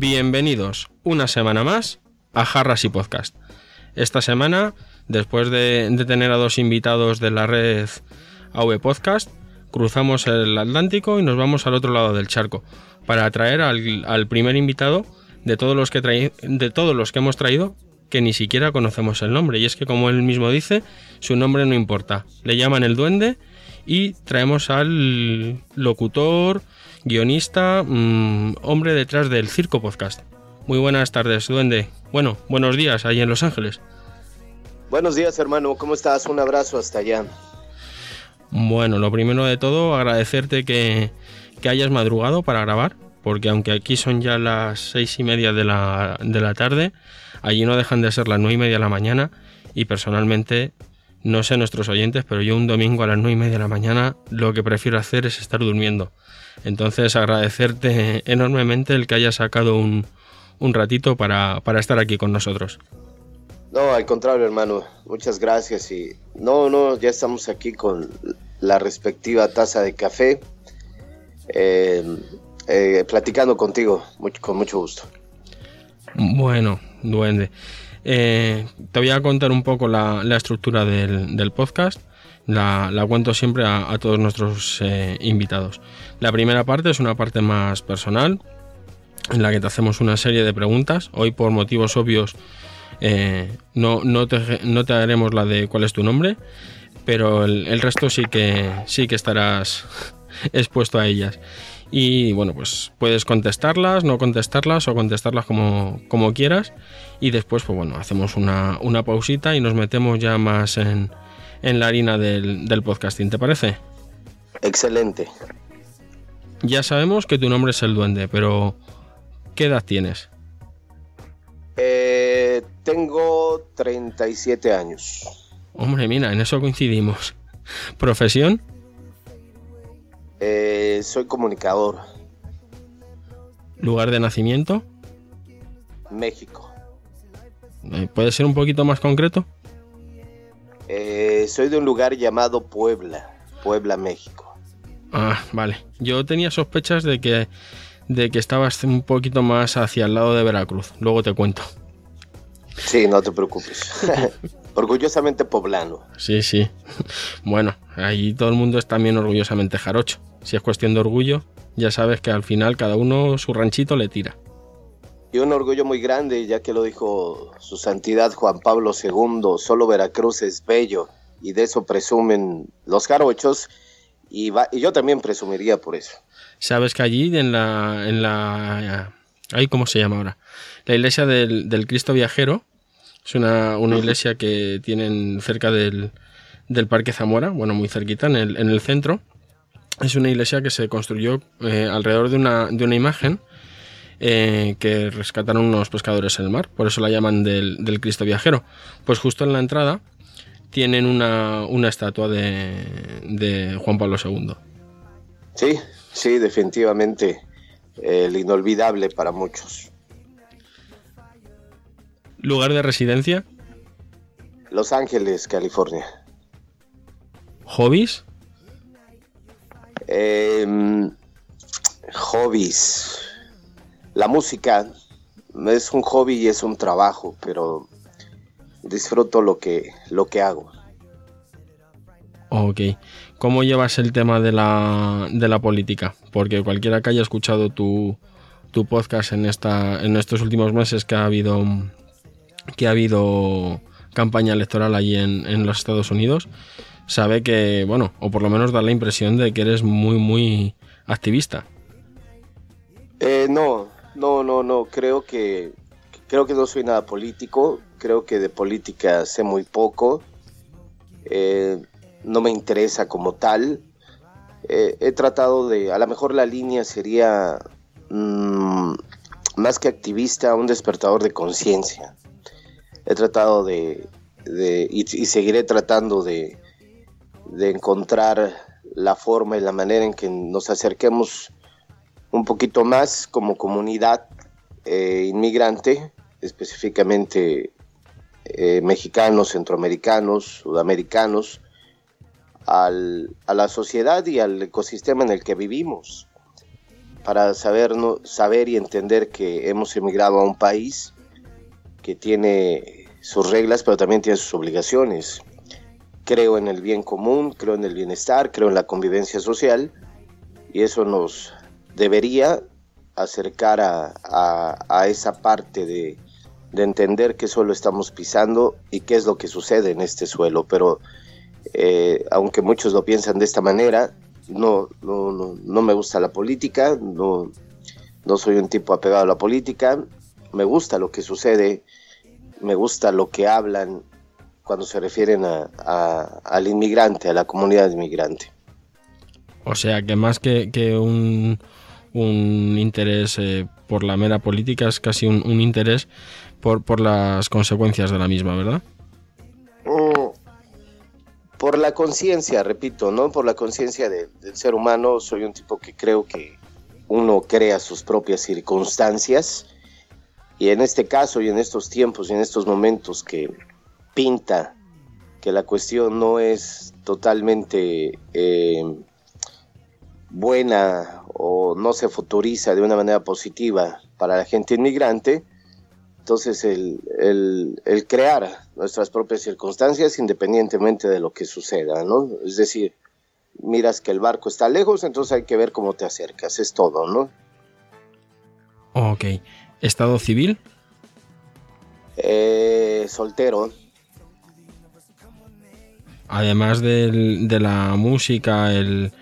Bienvenidos una semana más a Jarras y Podcast. Esta semana, después de, tener a dos invitados de la red AV Podcast, cruzamos el Atlántico y nos vamos al otro lado del charco para traer al, primer invitado de todos los que de todos los que hemos traído que ni siquiera conocemos el nombre. Y es que, como él mismo dice, su nombre no importa. Le llaman el duende y traemos al locutor, guionista, mm, hombre detrás del Circo Podcast. Muy buenas tardes, duende. Bueno, buenos días ahí en Los Ángeles. Buenos días, hermano. ¿Cómo estás? Un abrazo hasta allá. Bueno, lo primero de todo, agradecerte que, que hayas madrugado para grabar, porque aunque aquí son ya las seis y media de la, de la tarde, allí no dejan de ser las nueve y media de la mañana y personalmente, no sé nuestros oyentes, pero yo un domingo a las nueve y media de la mañana lo que prefiero hacer es estar durmiendo. Entonces agradecerte enormemente el que hayas sacado un, un ratito para, para estar aquí con nosotros. No, al contrario, hermano. Muchas gracias. Y no, no, ya estamos aquí con la respectiva taza de café, eh, eh, platicando contigo, con mucho gusto. Bueno, duende. Eh, te voy a contar un poco la, la estructura del, del podcast. La, la cuento siempre a, todos nuestros eh, invitados. La primera parte es una parte más personal, en la que te hacemos una serie de preguntas. Hoy, por motivos obvios, eh, no, no, te, no te haremos la de cuál es tu nombre, pero el, el resto sí que, sí que estarás expuesto a ellas. Y bueno, pues puedes contestarlas, no contestarlas o contestarlas como, como quieras. Y después, pues bueno, hacemos una, una pausita y nos metemos ya más en, en la harina del, del podcasting, ¿te parece? Excelente. Ya sabemos que tu nombre es el duende, pero ¿qué edad tienes? Eh, tengo 37 años. Hombre, mira, en eso coincidimos. ¿Profesión? Eh, soy comunicador. ¿Lugar de nacimiento? México. Eh, ¿Puede ser un poquito más concreto? Eh, soy de un lugar llamado Puebla. Puebla, México. Ah, vale. Yo tenía sospechas de que, de que estabas un poquito más hacia el lado de Veracruz. Luego te cuento. Sí, no te preocupes. Orgullosamente poblano. Sí, sí. Bueno, ahí todo el mundo es también orgullosamente jarocho. Si es cuestión de orgullo, ya sabes que al final cada uno su ranchito le tira. Y un orgullo muy grande, ya que lo dijo su santidad Juan Pablo II, solo Veracruz es bello, y de eso presumen los jarochos, y, va- y yo también presumiría por eso. Sabes que allí en la. en la. Ay, ¿cómo se llama ahora? La iglesia del, del Cristo Viajero. Es una, una iglesia que tienen cerca del, del Parque Zamora, bueno, muy cerquita, en el, en el centro. Es una iglesia que se construyó eh, alrededor de una, de una imagen eh, que rescataron unos pescadores en el mar, por eso la llaman del, del Cristo Viajero. Pues justo en la entrada tienen una, una estatua de, de Juan Pablo II. Sí, sí, definitivamente el inolvidable para muchos. Lugar de residencia, Los Ángeles, California. hobbies. Em, hobbies. La música es un hobby y es un trabajo, pero disfruto lo que, lo que hago. Ok. ¿Cómo llevas el tema de la, de la política? Porque cualquiera que haya escuchado tu, tu podcast en, esta, en estos últimos meses que ha habido, que ha habido campaña electoral allí en, en los Estados Unidos, sabe que, bueno, o por lo menos da la impresión de que eres muy, muy activista. Eh, no, no, no, no. Creo que creo que no soy nada político. Creo que de política sé muy poco. Eh, no me interesa como tal. eh, he tratado de, a lo mejor la línea sería mm, más que activista, un despertador de conciencia. He tratado de, y, seguiré tratando de, de encontrar la forma y la manera en que nos acerquemos un poquito más como comunidad eh, inmigrante, específicamente eh, mexicanos, centroamericanos, sudamericanos, a la sociedad y al ecosistema en el que vivimos, para saber, saber y entender que hemos emigrado a un país que tiene sus reglas, pero también tiene sus obligaciones. Creo en el bien común, creo en el bienestar, creo en la convivencia social, y eso nos debería acercar a, esa parte de, de entender que solo estamos pisando y qué es lo que sucede en este suelo, pero eh, aunque muchos lo piensan de esta manera, no, no, me gusta la política, no, no soy un tipo apegado a la política, me gusta lo que sucede, me gusta lo que hablan cuando se refieren a, al inmigrante, a la comunidad inmigrante. O sea que más que, un, un, interés eh, por la mera política es casi un, interés por, por, las consecuencias de la misma, ¿verdad? Por la conciencia, repito, ¿no? Por la conciencia del ser humano, soy un tipo que creo que uno crea sus propias circunstancias y en este caso y en estos tiempos y en estos momentos que pinta que la cuestión no es totalmente eh, buena o no se futuriza de una manera positiva para la gente inmigrante, entonces, el, el, crear nuestras propias circunstancias independientemente de lo que suceda, ¿no? Es decir, miras que el barco está lejos, entonces hay que ver cómo te acercas, es todo, ¿no? Ok. ¿Estado civil? Eh, soltero. Además de la música, el,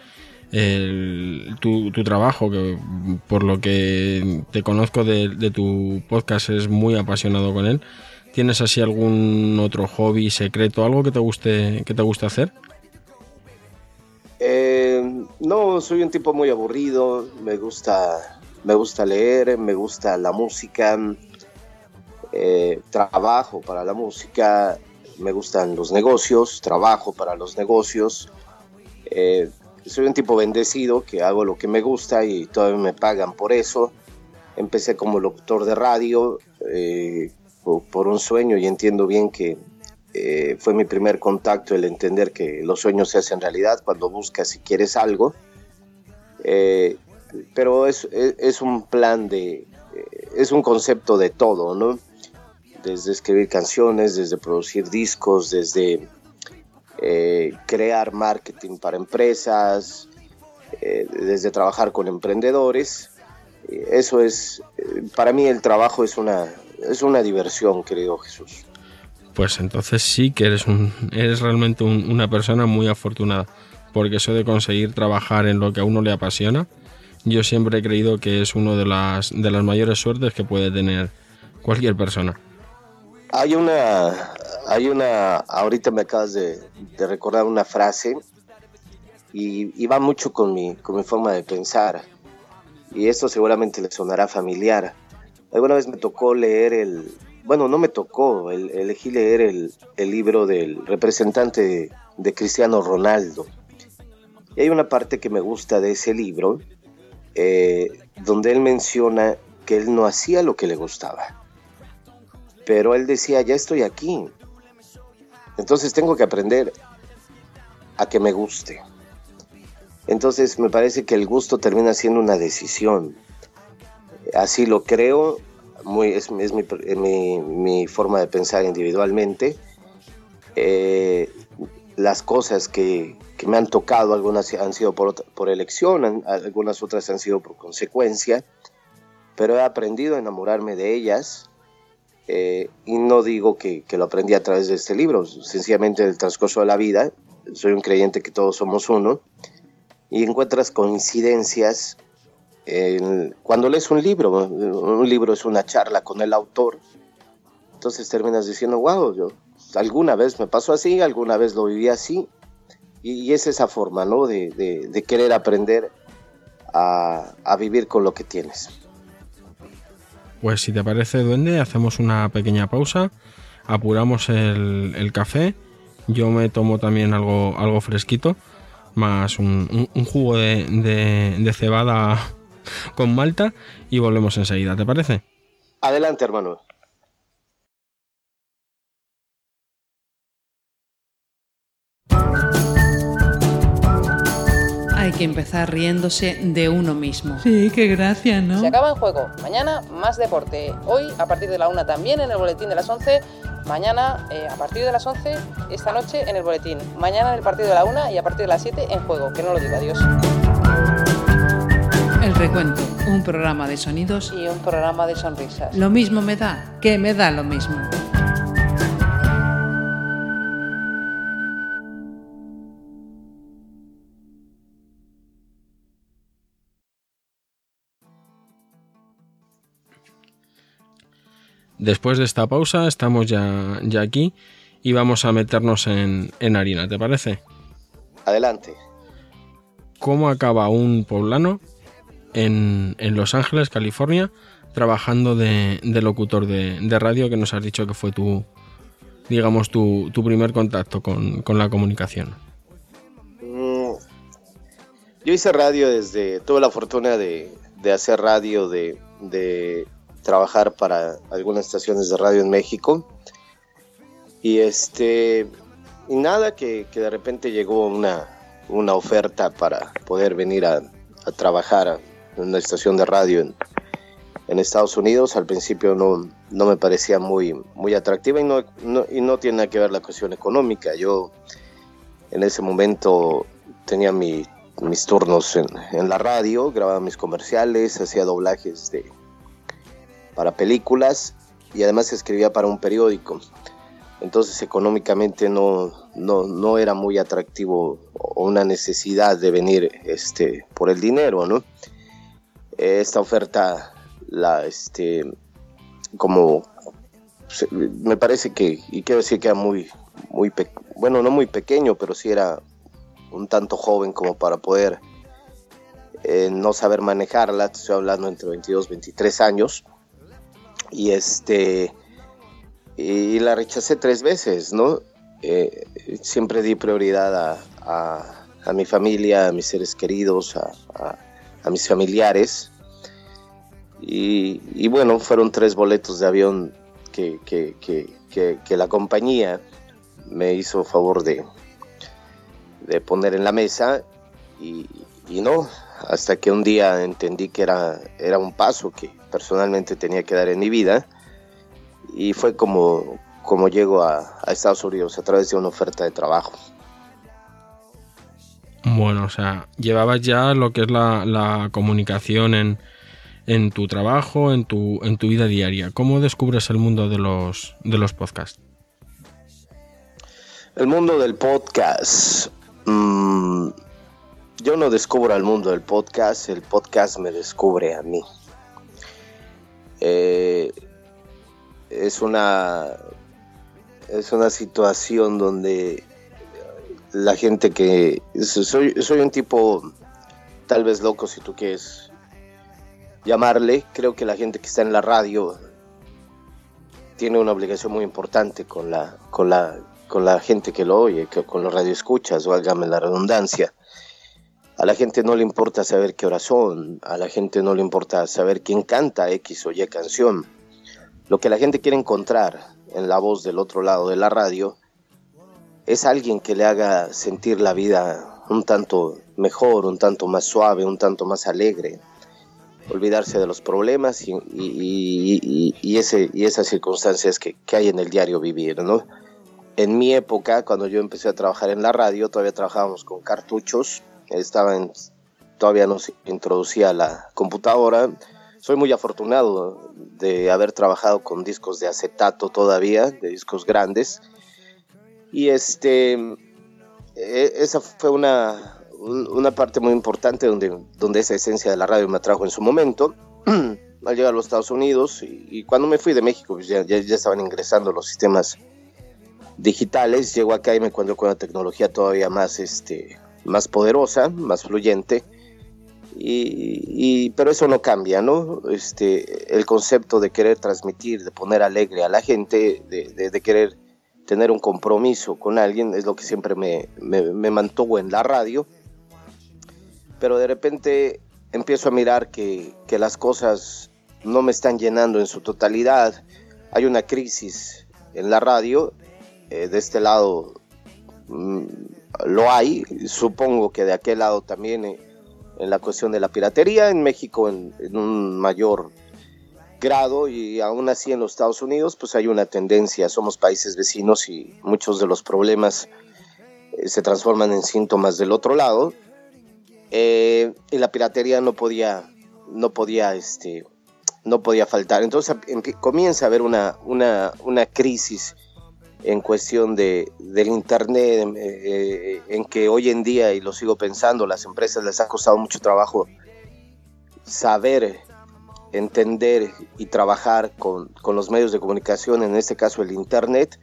tu, trabajo, que por lo que te conozco de, tu podcast es muy apasionado con él. ¿Tienes así algún otro hobby secreto, algo que te guste, que te guste hacer? Eh, no, soy un tipo muy aburrido, me gusta, me gusta leer, me gusta la música, eh, trabajo para la música, me gustan los negocios, trabajo para los negocios. Eh, soy un tipo bendecido que hago lo que me gusta y todavía me pagan por eso. Empecé como locutor de radio eh, por, un sueño y entiendo bien que eh, fue mi primer contacto el entender que los sueños se hacen realidad cuando buscas y quieres algo. Eh, pero es, es, un plan de, es un concepto de todo, ¿no? Desde escribir canciones, desde producir discos, desde eh, crear marketing para empresas, eh, desde trabajar con emprendedores. Eso es, eh, para mí el trabajo es una, es una diversión, querido Jesús. Pues entonces sí que eres, un, eres realmente una persona muy afortunada, porque eso de conseguir trabajar en lo que a uno le apasiona, yo siempre he creído que es una de las, de las mayores suertes que puede tener cualquier persona. Hay una, hay una, ahorita me acabas de, recordar una frase y, va mucho con mi, con mi forma de pensar. Y esto seguramente le sonará familiar. Alguna vez me tocó leer el, bueno, no me tocó, elegí leer el, libro del representante de, Cristiano Ronaldo. Y hay una parte que me gusta de ese libro, eh, donde él menciona que él no hacía lo que le gustaba. Pero él decía, ya estoy aquí, entonces tengo que aprender a que me guste. Entonces me parece que el gusto termina siendo una decisión. Así lo creo, muy, es, mi, forma de pensar individualmente. Eh, las cosas que, me han tocado, algunas han sido por, por elección, algunas otras han sido por consecuencia, pero he aprendido a enamorarme de ellas eh, y no digo que, lo aprendí a través de este libro, sencillamente en el transcurso de la vida, soy un creyente que todos somos uno, y encuentras coincidencias cuando lees un libro, un libro es una charla con el autor, entonces terminas diciendo, wow, yo alguna vez me pasó así, alguna vez lo viví así, y, es esa forma, ¿no? De, querer aprender a, vivir con lo que tienes. Pues si te parece, duende, hacemos una pequeña pausa, apuramos el, café, yo me tomo también algo, algo fresquito, más un, jugo de, de cebada con malta y volvemos enseguida, ¿te parece? Adelante, hermano. Que empezar riéndose de uno mismo. Sí, qué gracia, ¿no? Se acaba en juego. Mañana más deporte. Hoy a partir de la una también en el boletín de las 11. Mañana eh, a partir de las 11, esta noche en el boletín. Mañana en el partido de la una y a partir de las 7 en juego. Que no lo diga, adiós. El recuento, un programa de sonidos y un programa de sonrisas. Lo mismo me da, que me da lo mismo. Después de esta pausa estamos ya, ya aquí y vamos a meternos en, harina, ¿te parece? Adelante. ¿Cómo acaba un poblano en, Los Ángeles, California, trabajando de, locutor de, radio que nos has dicho que fue tu, digamos, tu, primer contacto con, la comunicación? Mm, yo hice radio desde, tuve la fortuna de, hacer radio, de, trabajar para algunas estaciones de radio en México. Y este, y nada, que, de repente llegó una, una oferta para poder venir a, trabajar en una estación de radio en, en, Estados Unidos. Al principio no, no me parecía muy, muy atractiva y no, y no tiene nada que ver la cuestión económica. Yo en ese momento tenía mis turnos en, en, la radio, grababa mis comerciales, hacía doblajes de, para películas y además escribía para un periódico. Entonces económicamente no, no, era muy atractivo o una necesidad de venir este, por el dinero, ¿no? Esta oferta, la, este, como, me parece que, y quiero decir que era muy, muy, bueno, no muy pequeño, pero sí era un tanto joven como para poder eh, no saber manejarla, estoy hablando entre 22 y 23 años, y este y la rechacé tres veces, ¿no? Eh, siempre di prioridad a, mi familia, a mis seres queridos, a, mis familiares. Y, bueno, fueron tres boletos de avión que, que, la compañía me hizo favor de, de poner en la mesa y, y, no, hasta que un día entendí que era, era un paso que, personalmente tenía que dar en mi vida. Y fue como, como llego a, Estados Unidos a través de una oferta de trabajo. Bueno, o sea, llevabas ya lo que es la, comunicación en, en, tu trabajo, en tu, en tu vida diaria. ¿Cómo descubres el mundo de los, de los podcasts? El mundo del podcast. Mm, yo no descubro el mundo del podcast, el podcast me descubre a mí. Eh, es una es una situación donde la gente que soy, soy un tipo tal vez loco si tú quieres llamarle creo que la gente que está en la radio tiene una obligación muy importante con la con la con la gente que lo oye con los radioescuchas válgame la redundancia a la gente no le importa saber qué hora son, a la gente no le importa saber quién canta X o Y canción. Lo que la gente quiere encontrar en la voz del otro lado de la radio es alguien que le haga sentir la vida un tanto mejor, un tanto más suave, un tanto más alegre, olvidarse de los problemas y, y, ese, y esas circunstancias que, que, hay en el diario vivir. En mi época, cuando yo empecé a trabajar en la radio, todavía trabajábamos con cartuchos estaba en, todavía no se introducía la computadora. Soy muy afortunado de haber trabajado con discos de acetato todavía, de discos grandes. Y este, e, esa fue una, una parte muy importante donde, donde esa esencia de la radio me atrajo en su momento. Al llegar a los Estados Unidos y, cuando me fui de México, pues ya, ya, estaban ingresando los sistemas digitales. Llego acá y me encuentro con una tecnología todavía más, este, más poderosa, más fluyente. Y, pero eso no cambia, ¿no? Este, el concepto de querer transmitir, de poner alegre a la gente, de, querer tener un compromiso con alguien, es lo que siempre me, me, mantuvo en la radio. Pero de repente empiezo a mirar que, que las cosas no me están llenando en su totalidad. Hay una crisis en la radio eh, de este lado lo hay, supongo que de aquel lado también eh, en la cuestión de la piratería, en México en, un mayor grado y aún así en los Estados Unidos pues hay una tendencia, somos países vecinos y muchos de los problemas eh, se transforman en síntomas del otro lado. Y la piratería no podía no podía este no podía faltar. Entonces comienza a haber una, una, una crisis en cuestión de, del Internet, eh, en que hoy en día, y lo sigo pensando, las empresas les ha costado mucho trabajo saber, entender y trabajar con, con los medios de comunicación, en este caso el Internet,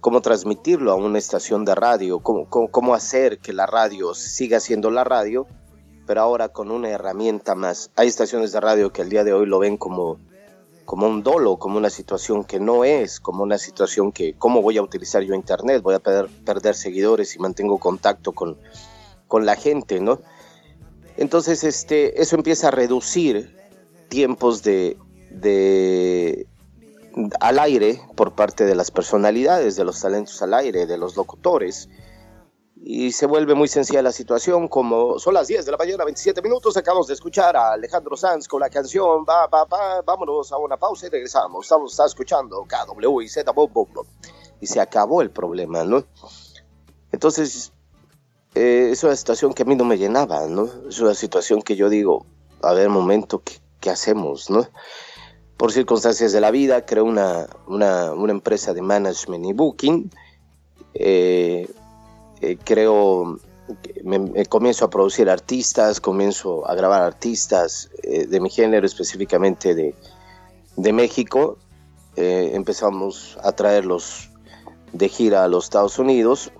cómo transmitirlo a una estación de radio, cómo, cómo, cómo hacer que la radio siga siendo la radio, pero ahora con una herramienta más. Hay estaciones de radio que el día de hoy lo ven como como un dolo, como una situación que no es, como una situación que, ¿cómo voy a utilizar yo Internet? Voy a perder, seguidores y mantengo contacto con, con la gente, ¿no? Entonces, este, eso empieza a reducir tiempos de, de, al aire por parte de las personalidades, de los talentos al aire, de los locutores y se vuelve muy sencilla la situación, como son las 10 de la mañana, 27 minutos, acabamos de escuchar a Alejandro Sanz con la canción va, va, va, vámonos a una pausa y regresamos, estamos está escuchando KW y Z, y se acabó el problema, ¿no? Entonces, eh, es una situación que a mí no me llenaba, ¿no? Es una situación que yo digo, a ver, momento, ¿qué, qué hacemos, no? Por circunstancias de la vida, creo una, una, una empresa de management y booking, eh, eh, creo, me, comienzo a producir artistas, comienzo a grabar artistas eh, de mi género, específicamente de, de México. Eh, empezamos a traerlos de gira a los Estados Unidos.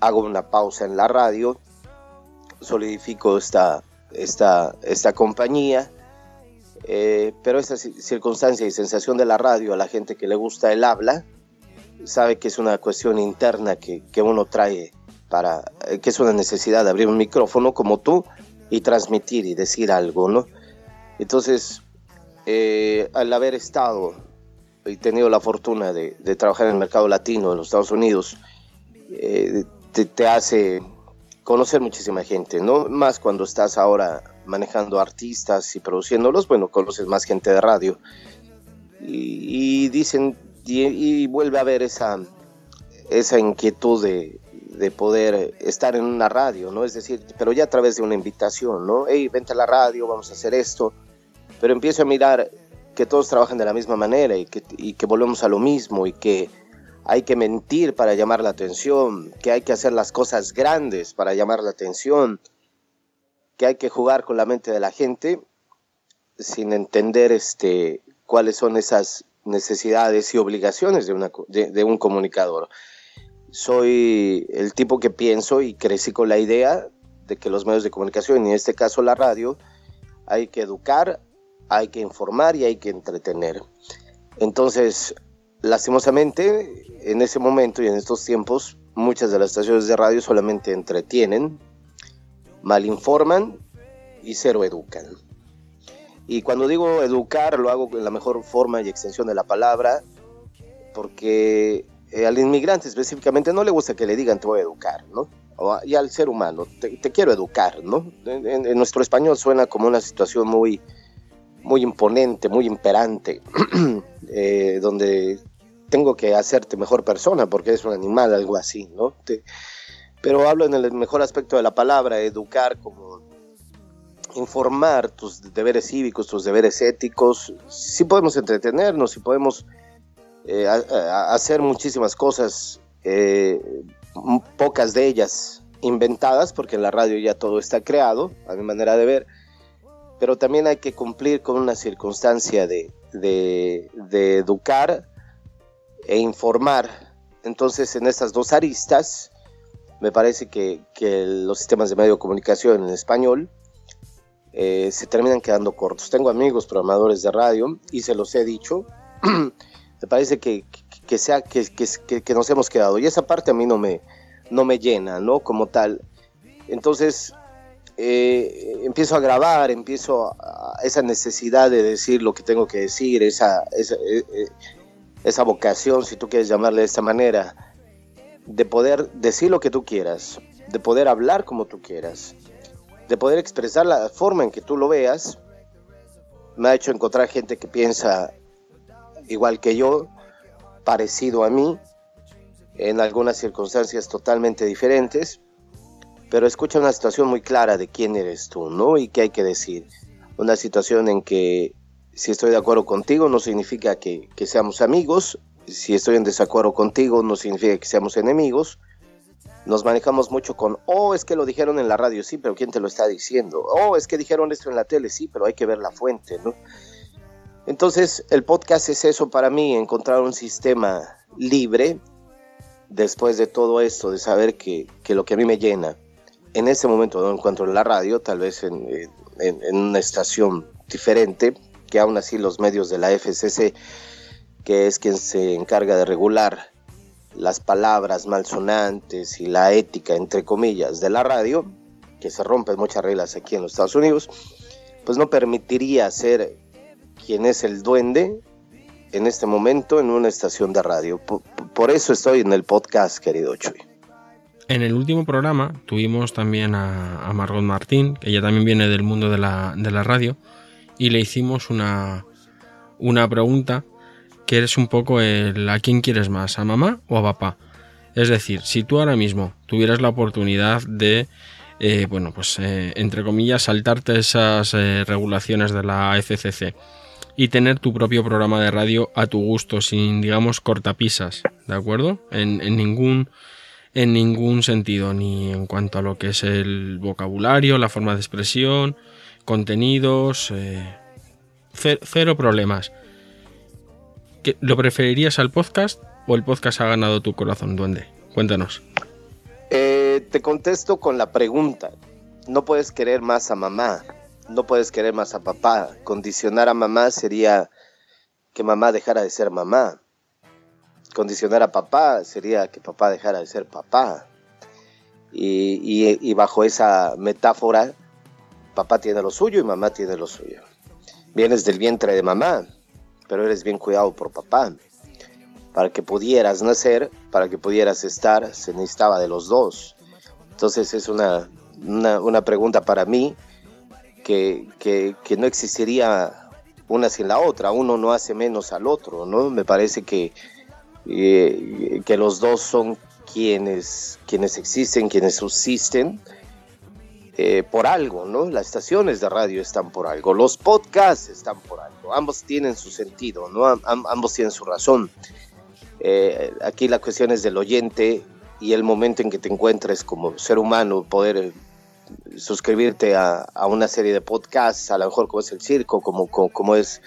Hago una pausa en la radio, solidifico esta, esta, esta compañía. pero esa circunstancia y sensación de la radio a la gente que le gusta el habla, sabe que es una cuestión interna que, que uno trae para, eh, que es una necesidad de abrir un micrófono como tú y transmitir y decir algo, ¿no? Entonces, eh, al haber estado y tenido la fortuna de, trabajar en el mercado latino en los Estados Unidos, eh, te, hace conocer muchísima gente, ¿no? Más cuando estás ahora manejando artistas y produciéndolos, bueno, conoces más gente de radio. Y, dicen, y, vuelve a haber esa, esa inquietud de, de poder estar en una radio, ¿no? Es decir, pero ya a través de una invitación, ¿no? Hey, vente a la radio, vamos a hacer esto. Pero empiezo a mirar que todos trabajan de la misma manera y que, y que volvemos a lo mismo y que hay que mentir para llamar la atención, que hay que hacer las cosas grandes para llamar la atención, que hay que jugar con la mente de la gente sin entender este, cuáles son esas necesidades y obligaciones de, una, de un comunicador soy el tipo que pienso y crecí con la idea de que los medios de comunicación, y en este caso la radio, hay que educar, hay que informar y hay que entretener. Entonces, lastimosamente, en ese momento y en estos tiempos, muchas de las estaciones de radio solamente entretienen, malinforman y cero educan. Y cuando digo educar, lo hago en la mejor forma y extensión de la palabra, porque eh, al inmigrante específicamente no le gusta que le digan te voy a educar, ¿no? y al ser humano, te, quiero educar, ¿no? En, nuestro español suena como una situación muy, muy imponente, muy imperante, eh, donde tengo que hacerte mejor persona porque eres un animal, algo así, ¿no? pero hablo en el mejor aspecto de la palabra, educar como informar tus deberes cívicos, tus deberes éticos, si podemos entretenernos, si podemos eh, hacer muchísimas cosas, eh, pocas de ellas inventadas, porque en la radio ya todo está creado, a mi manera de ver, pero también hay que cumplir con una circunstancia de, de, educar e informar. Entonces, en estas dos aristas, me parece que, los sistemas de medio comunicación en español eh, se terminan quedando cortos. Tengo amigos programadores de radio y se los he dicho. me parece que, sea, que, que, nos hemos quedado. Y esa parte a mí no me, no me llena, ¿no? Como tal. Entonces, eh, empiezo a grabar, empiezo a, esa necesidad de decir lo que tengo que decir, esa, esa, eh, esa vocación, si tú quieres llamarle de esta manera, de poder decir lo que tú quieras, de poder hablar como tú quieras, de poder expresar la forma en que tú lo veas, me ha hecho encontrar gente que piensa igual que yo, parecido a mí, en algunas circunstancias totalmente diferentes, pero escucha una situación muy clara de quién eres tú, ¿no? Y qué hay que decir. Una situación en que si estoy de acuerdo contigo no significa que, que seamos amigos, si estoy en desacuerdo contigo no significa que seamos enemigos. Nos manejamos mucho con, oh, es que lo dijeron en la radio, sí, pero ¿quién te lo está diciendo? Oh, es que dijeron esto en la tele, sí, pero hay que ver la fuente, ¿no? Entonces, el podcast es eso para mí, encontrar un sistema libre después de todo esto, de saber que, que lo que a mí me llena, en ese momento no encuentro en la radio, tal vez en, en, en una estación diferente, que aún así los medios de la FCC que es quien se encarga de regular las palabras malsonantes y la ética, entre comillas, de la radio, que se rompen muchas reglas aquí en los Estados Unidos, pues no permitiría ser quien es el duende en este momento en una estación de radio. Por, eso estoy en el podcast, querido Chuy. En el último programa tuvimos también a, Margot Martín, que ella también viene del mundo de la, de la radio, y le hicimos una, una pregunta que eres un poco el a quién quieres más, a mamá o a papá. Es decir, si tú ahora mismo tuvieras la oportunidad de, eh, bueno, pues eh, entre comillas, saltarte esas eh, regulaciones de la FCC y tener tu propio programa de radio a tu gusto, sin, digamos, cortapisas, ¿de acuerdo? En, ningún en ningún sentido, ni en cuanto a lo que es el vocabulario, la forma de expresión, contenidos, cero problemas. ¿Lo preferirías al podcast o el podcast ha ganado tu corazón, duende? Cuéntanos. Eh, te contesto con la pregunta. No puedes querer más a mamá, no puedes querer más a papá. Condicionar a mamá sería que mamá dejara de ser mamá. Condicionar a papá sería que papá dejara de ser papá. y bajo esa metáfora, papá tiene lo suyo y mamá tiene lo suyo. Vienes del vientre de mamá, pero eres bien cuidado por papá. Para que pudieras nacer, para que pudieras estar, se necesitaba de los dos. Entonces es una, una, pregunta para mí que, que, no existiría una sin la otra. Uno no hace menos al otro, ¿no? Me parece que, eh, que los dos son quienes, quienes existen, quienes subsisten eh, por algo, ¿no? Las estaciones de radio están por algo, los podcasts están por algo, ambos tienen su sentido, ¿no? ambos tienen su razón. Eh, aquí la cuestión es del oyente y el momento en que te encuentres como ser humano, poder eh, suscribirte a, una serie de podcasts, a lo mejor como es el circo, como, como, es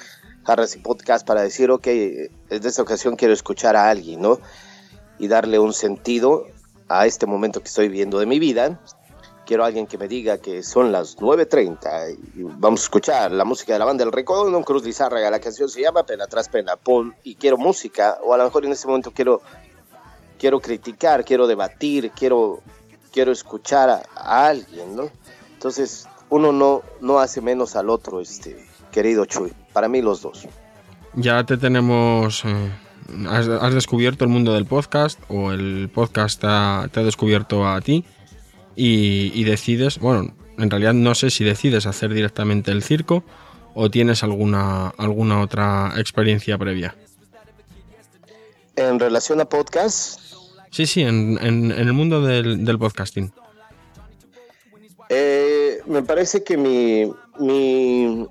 Harris y Podcast, para decir, ok, desde esta ocasión quiero escuchar a alguien, ¿no? Y darle un sentido a este momento que estoy viviendo de mi vida, quiero alguien que me diga que son las 9.30 y vamos a escuchar la música de la banda del Recodo, Cruz Lizárraga, la canción se llama Pena tras Pena, pon y quiero música, o a lo mejor en este momento quiero, quiero criticar, quiero debatir, quiero, quiero escuchar a, alguien, ¿no? Entonces, uno no, no hace menos al otro, este, querido Chuy, para mí los dos. Ya te tenemos... Eh, has, descubierto el mundo del podcast o el podcast te ha descubierto a ti y, decides, bueno, en realidad no sé si decides hacer directamente el circo o tienes alguna, alguna otra experiencia previa. En relación a podcast. Sí, sí, en, el mundo del, podcasting. Eh, me parece que mi mi,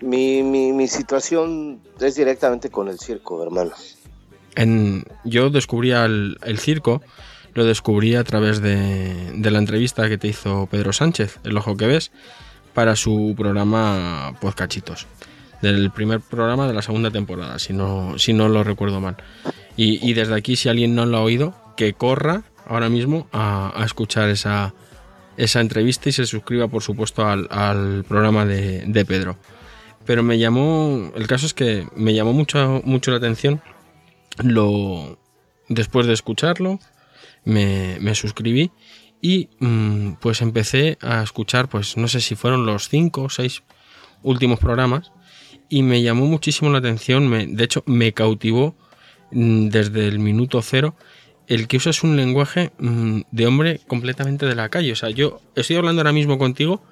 mi, mi, situación es directamente con el circo, hermano. En, yo descubría el, el circo lo descubrí a través de, la entrevista que te hizo Pedro Sánchez, El Ojo que Ves, para su programa Podcachitos. del primer programa de la segunda temporada, si no, si no lo recuerdo mal. Y, desde aquí, si alguien no lo ha oído, que corra ahora mismo a, escuchar esa, esa entrevista y se suscriba, por supuesto, al, programa de, Pedro. Pero me llamó, el caso es que me llamó mucho, mucho la atención lo, después de escucharlo, me, me suscribí y mm, pues empecé a escuchar, pues no sé si fueron los cinco o seis últimos programas y me llamó muchísimo la atención, me, de hecho me cautivó Mm, desde el minuto cero, el que usas un lenguaje mm, de hombre completamente de la calle. O sea, yo estoy hablando ahora mismo contigo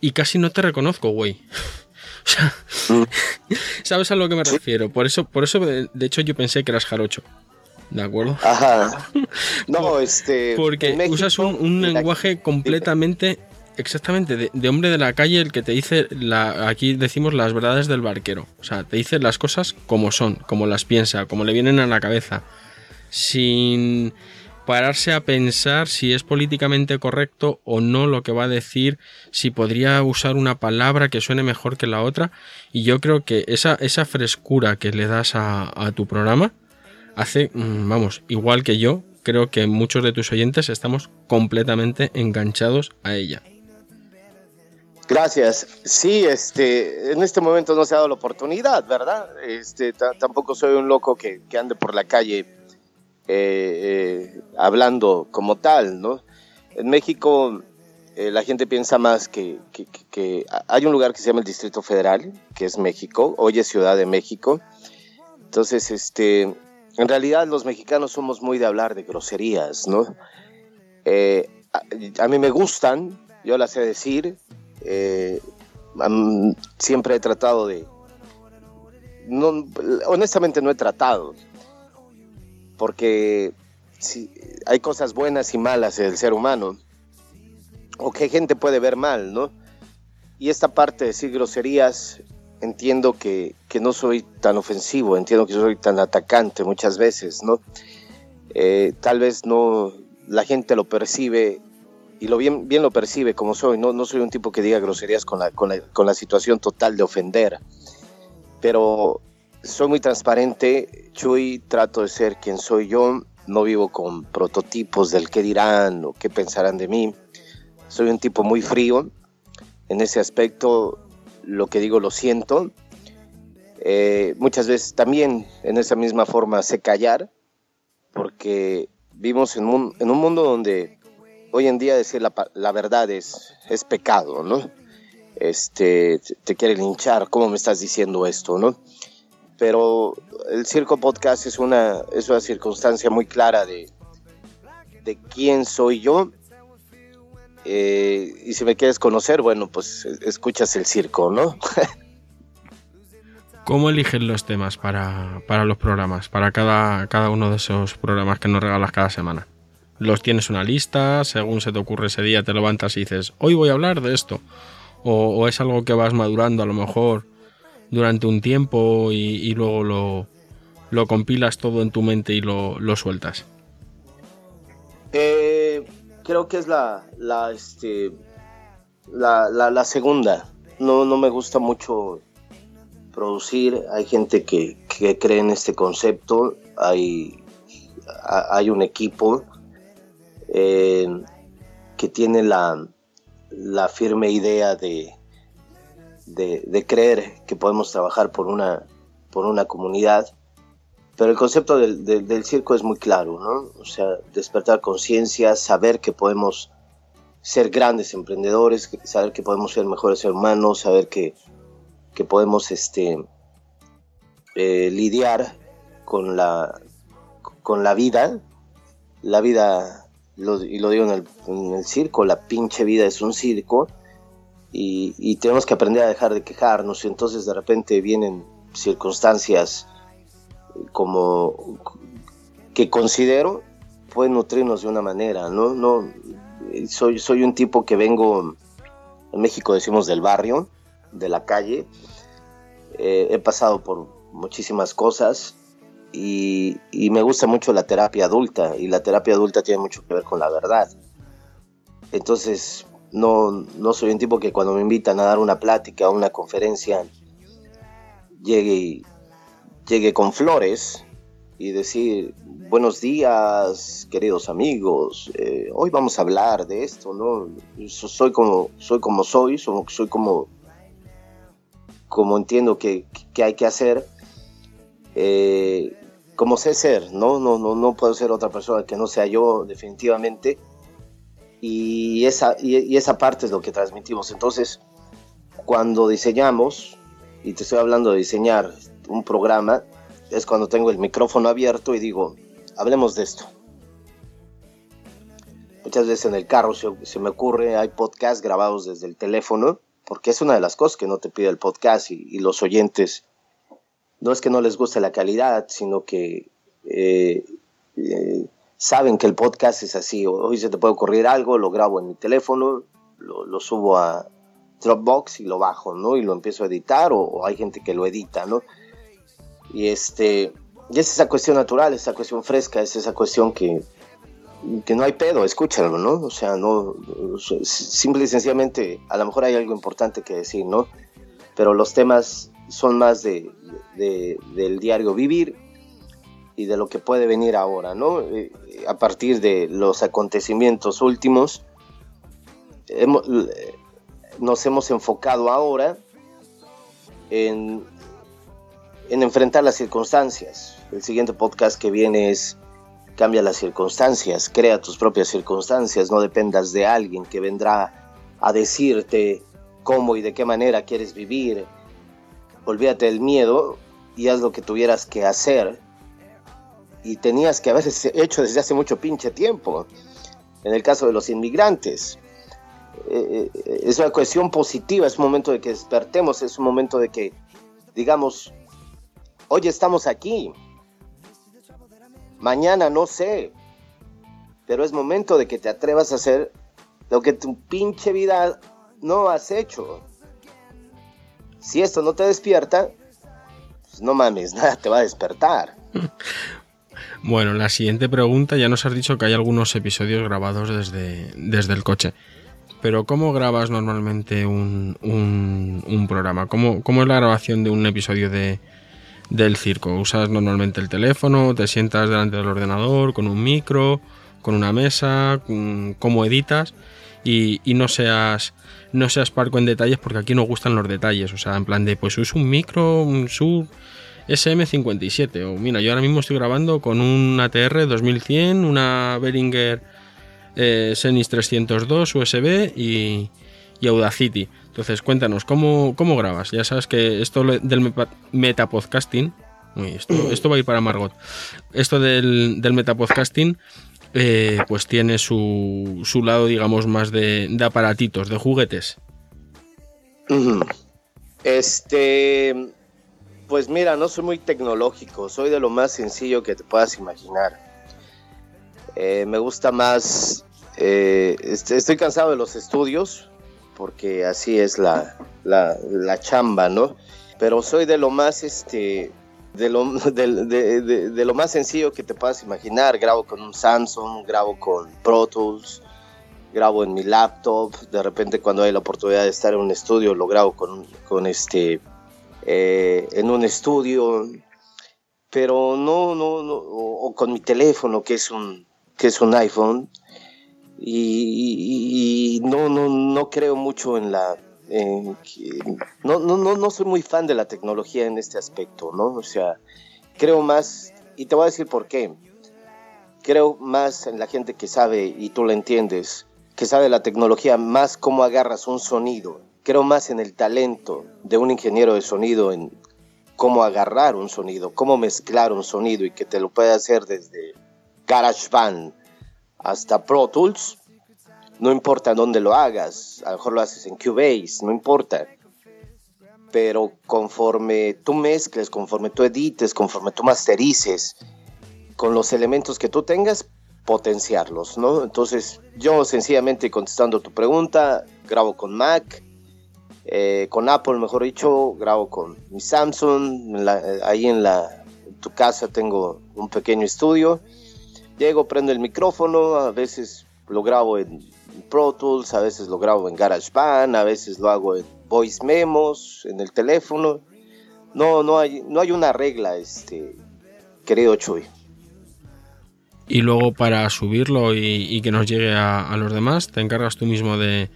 y casi no te reconozco, güey. O sea, ¿sabes a lo que me refiero? Por eso, por eso, de hecho, yo pensé que eras jarocho. ¿De acuerdo? Ajá. No, este. Porque usas un, lenguaje completamente Exactamente, de, hombre de la calle el que te dice, la, aquí decimos las verdades del barquero. O sea, te dice las cosas como son, como las piensa, como le vienen a la cabeza. Sin pararse a pensar si es políticamente correcto o no lo que va a decir, si podría usar una palabra que suene mejor que la otra. Y yo creo que esa, esa frescura que le das a, a tu programa hace, mm, vamos, igual que yo, creo que muchos de tus oyentes estamos completamente enganchados a ella. Gracias. Sí, este, en este momento no se ha dado la oportunidad, ¿verdad? Este, tampoco soy un loco que, ande por la calle eh, eh, hablando como tal, ¿no? En México eh, la gente piensa más que, que, hay un lugar que se llama el Distrito Federal, que es México, hoy es Ciudad de México. Entonces, este, en realidad los mexicanos somos muy de hablar de groserías, ¿no? a mí me gustan, yo las sé decir, eh, siempre he tratado de... No, honestamente no he tratado, porque si, hay cosas buenas y malas del ser humano, o que gente puede ver mal, ¿no? Y esta parte de decir groserías, entiendo que, que no soy tan ofensivo, entiendo que soy tan atacante muchas veces, ¿no? Eh, tal vez no la gente lo percibe y lo bien, bien lo percibe como soy. No, no soy un tipo que diga groserías con la, con, la, con la situación total de ofender. Pero soy muy transparente, Chuy, trato de ser quien soy yo, no vivo con prototipos del qué dirán o qué pensarán de mí. Soy un tipo muy frío, en ese aspecto lo que digo lo siento. Eh, muchas veces también en esa misma forma sé callar, porque vivimos en un, en un mundo donde hoy en día decir la, verdad es, es pecado, ¿no? Este, te quiere linchar, ¿cómo me estás diciendo esto, no? Pero el Circo Podcast es una, es una circunstancia muy clara de, de quién soy yo. Eh, y si me quieres conocer, bueno, pues escuchas el circo, ¿no? ¿Cómo eligen los temas para, para, los programas, para cada, cada uno de esos programas que nos regalas cada semana? los tienes una lista, según se te ocurre ese día te levantas y dices, hoy voy a hablar de esto. O, es algo que vas madurando a lo mejor durante un tiempo y, luego lo, lo, compilas todo en tu mente y lo, lo sueltas. Eh, creo que es la, la, este, la, la, segunda. No, no me gusta mucho producir. Hay gente que, que cree en este concepto. Hay, hay un equipo eh, que tiene la, la firme idea de, de, creer que podemos trabajar por una, por una comunidad. Pero el concepto del, del, circo es muy claro, ¿no? O sea, despertar conciencia, saber que podemos ser grandes emprendedores, saber que podemos ser mejores hermanos, saber que, que podemos este, eh, lidiar con la, con la vida, la vida y lo digo en el, circo, la pinche vida es un circo y, tenemos que aprender a dejar de quejarnos. Y entonces de repente vienen circunstancias como que considero pueden nutrirnos de una manera, ¿no? no soy, soy un tipo que vengo, en México decimos del barrio, de la calle, eh, he pasado por muchísimas cosas y, me gusta mucho la terapia adulta y la terapia adulta tiene mucho que ver con la verdad. Entonces, no, no soy un tipo que cuando me invitan a dar una plática o una conferencia llegue, llegue con flores y decir, buenos días, queridos amigos, eh, hoy vamos a hablar de esto, ¿no? Soy como soy, como soy, soy como, como entiendo que, que hay que hacer, eh, como sé ser, ¿no? No, no, no puedo ser otra persona que no sea yo, definitivamente, y esa, y esa parte es lo que transmitimos. Entonces, cuando diseñamos, y te estoy hablando de diseñar un programa, es cuando tengo el micrófono abierto y digo, hablemos de esto. Muchas veces en el carro se, me ocurre, hay podcasts grabados desde el teléfono, porque es una de las cosas que no te pide el podcast y, los oyentes, no es que no les guste la calidad, sino que eh, eh, saben que el podcast es así. Hoy se te puede ocurrir algo, lo grabo en mi teléfono, lo subo a, Dropbox y lo bajo, ¿no? Y lo empiezo a editar o, hay gente que lo edita, ¿no? Y este, y es esa cuestión natural, esa cuestión fresca, es esa cuestión que, que no hay pedo, escúchalo, ¿no? O sea, no, simple y sencillamente, a lo mejor hay algo importante que decir, ¿no? Pero los temas son más de, del diario vivir y de lo que puede venir ahora, ¿no? Eh, a partir de los acontecimientos últimos, hemos, nos hemos enfocado ahora en, en enfrentar las circunstancias. El siguiente podcast que viene es Cambia las circunstancias, crea tus propias circunstancias, no dependas de alguien que vendrá a decirte cómo y de qué manera quieres vivir. Olvídate del miedo y haz lo que tuvieras que hacer y tenías que haber hecho desde hace mucho pinche tiempo. En el caso de los inmigrantes, eh, eh, es una cuestión positiva, es un momento de que despertemos, es un momento de que, digamos, hoy estamos aquí, mañana no sé, pero es momento de que te atrevas a hacer lo que tu pinche vida no has hecho. Si esto no te despierta, pues no mames, nada te va a despertar. Bueno, la siguiente pregunta, ya nos has dicho que hay algunos episodios grabados desde, desde el coche. Pero ¿cómo grabas normalmente un, un, programa? ¿Cómo, ¿Cómo, es la grabación de un episodio de, del circo? ¿Usas normalmente el teléfono? ¿Te sientas delante del ordenador con un micro? ¿Con una mesa? ¿Cómo editas? Y, no seas no seas parco en detalles porque aquí nos gustan los detalles. O sea, en plan de, pues es un micro, un sub SM57. O mira, yo ahora mismo estoy grabando con un ATR 2100, una Behringer eh, Xenis 302 USB y, Audacity. Entonces, cuéntanos, ¿cómo, ¿cómo, grabas? Ya sabes que esto del metapodcasting, esto, esto va a ir para Margot, esto del, del metapodcasting, eh, pues tiene su, su, lado, digamos, más de, de aparatitos, de juguetes. Este, pues mira, no soy muy tecnológico, soy de lo más sencillo que te puedas imaginar. Eh, me gusta más, eh, estoy cansado de los estudios, porque así es la, la, chamba, ¿no? Pero soy de lo más, este, de lo, de, lo más sencillo que te puedas imaginar. Grabo con un Samsung, grabo con Pro Tools, grabo en mi laptop. De repente cuando hay la oportunidad de estar en un estudio, lo grabo con, con este, eh, en un estudio. Pero no, no, no, o con mi teléfono, que es un, que es un iPhone y, no, no, no creo mucho en la... no, no, no, soy muy fan de la tecnología en este aspecto, ¿no? O sea, creo más, y te voy a decir por qué, creo más en la gente que sabe, y tú lo entiendes, que sabe la tecnología, más cómo agarras un sonido. Creo más en el talento de un ingeniero de sonido, en cómo agarrar un sonido, cómo mezclar un sonido y que te lo puede hacer desde GarageBand hasta Pro Tools, no importa dónde lo hagas, a lo mejor lo haces en Cubase, no importa. Pero conforme tú mezcles, conforme tú edites, conforme tú masterices, con los elementos que tú tengas, potenciarlos, ¿no? Entonces, yo sencillamente contestando tu pregunta, grabo con Mac, eh, con Apple, mejor dicho, grabo con mi Samsung, ahí en, la, en tu casa tengo un pequeño estudio Llego, prendo el micrófono, a veces lo grabo en Pro Tools, a veces lo grabo en GarageBand, a veces lo hago en Voice Memos, en el teléfono. no, no hay, no hay una regla, este, querido Chuy. Y luego para subirlo y, que nos llegue a, los demás, ¿te encargas tú mismo de,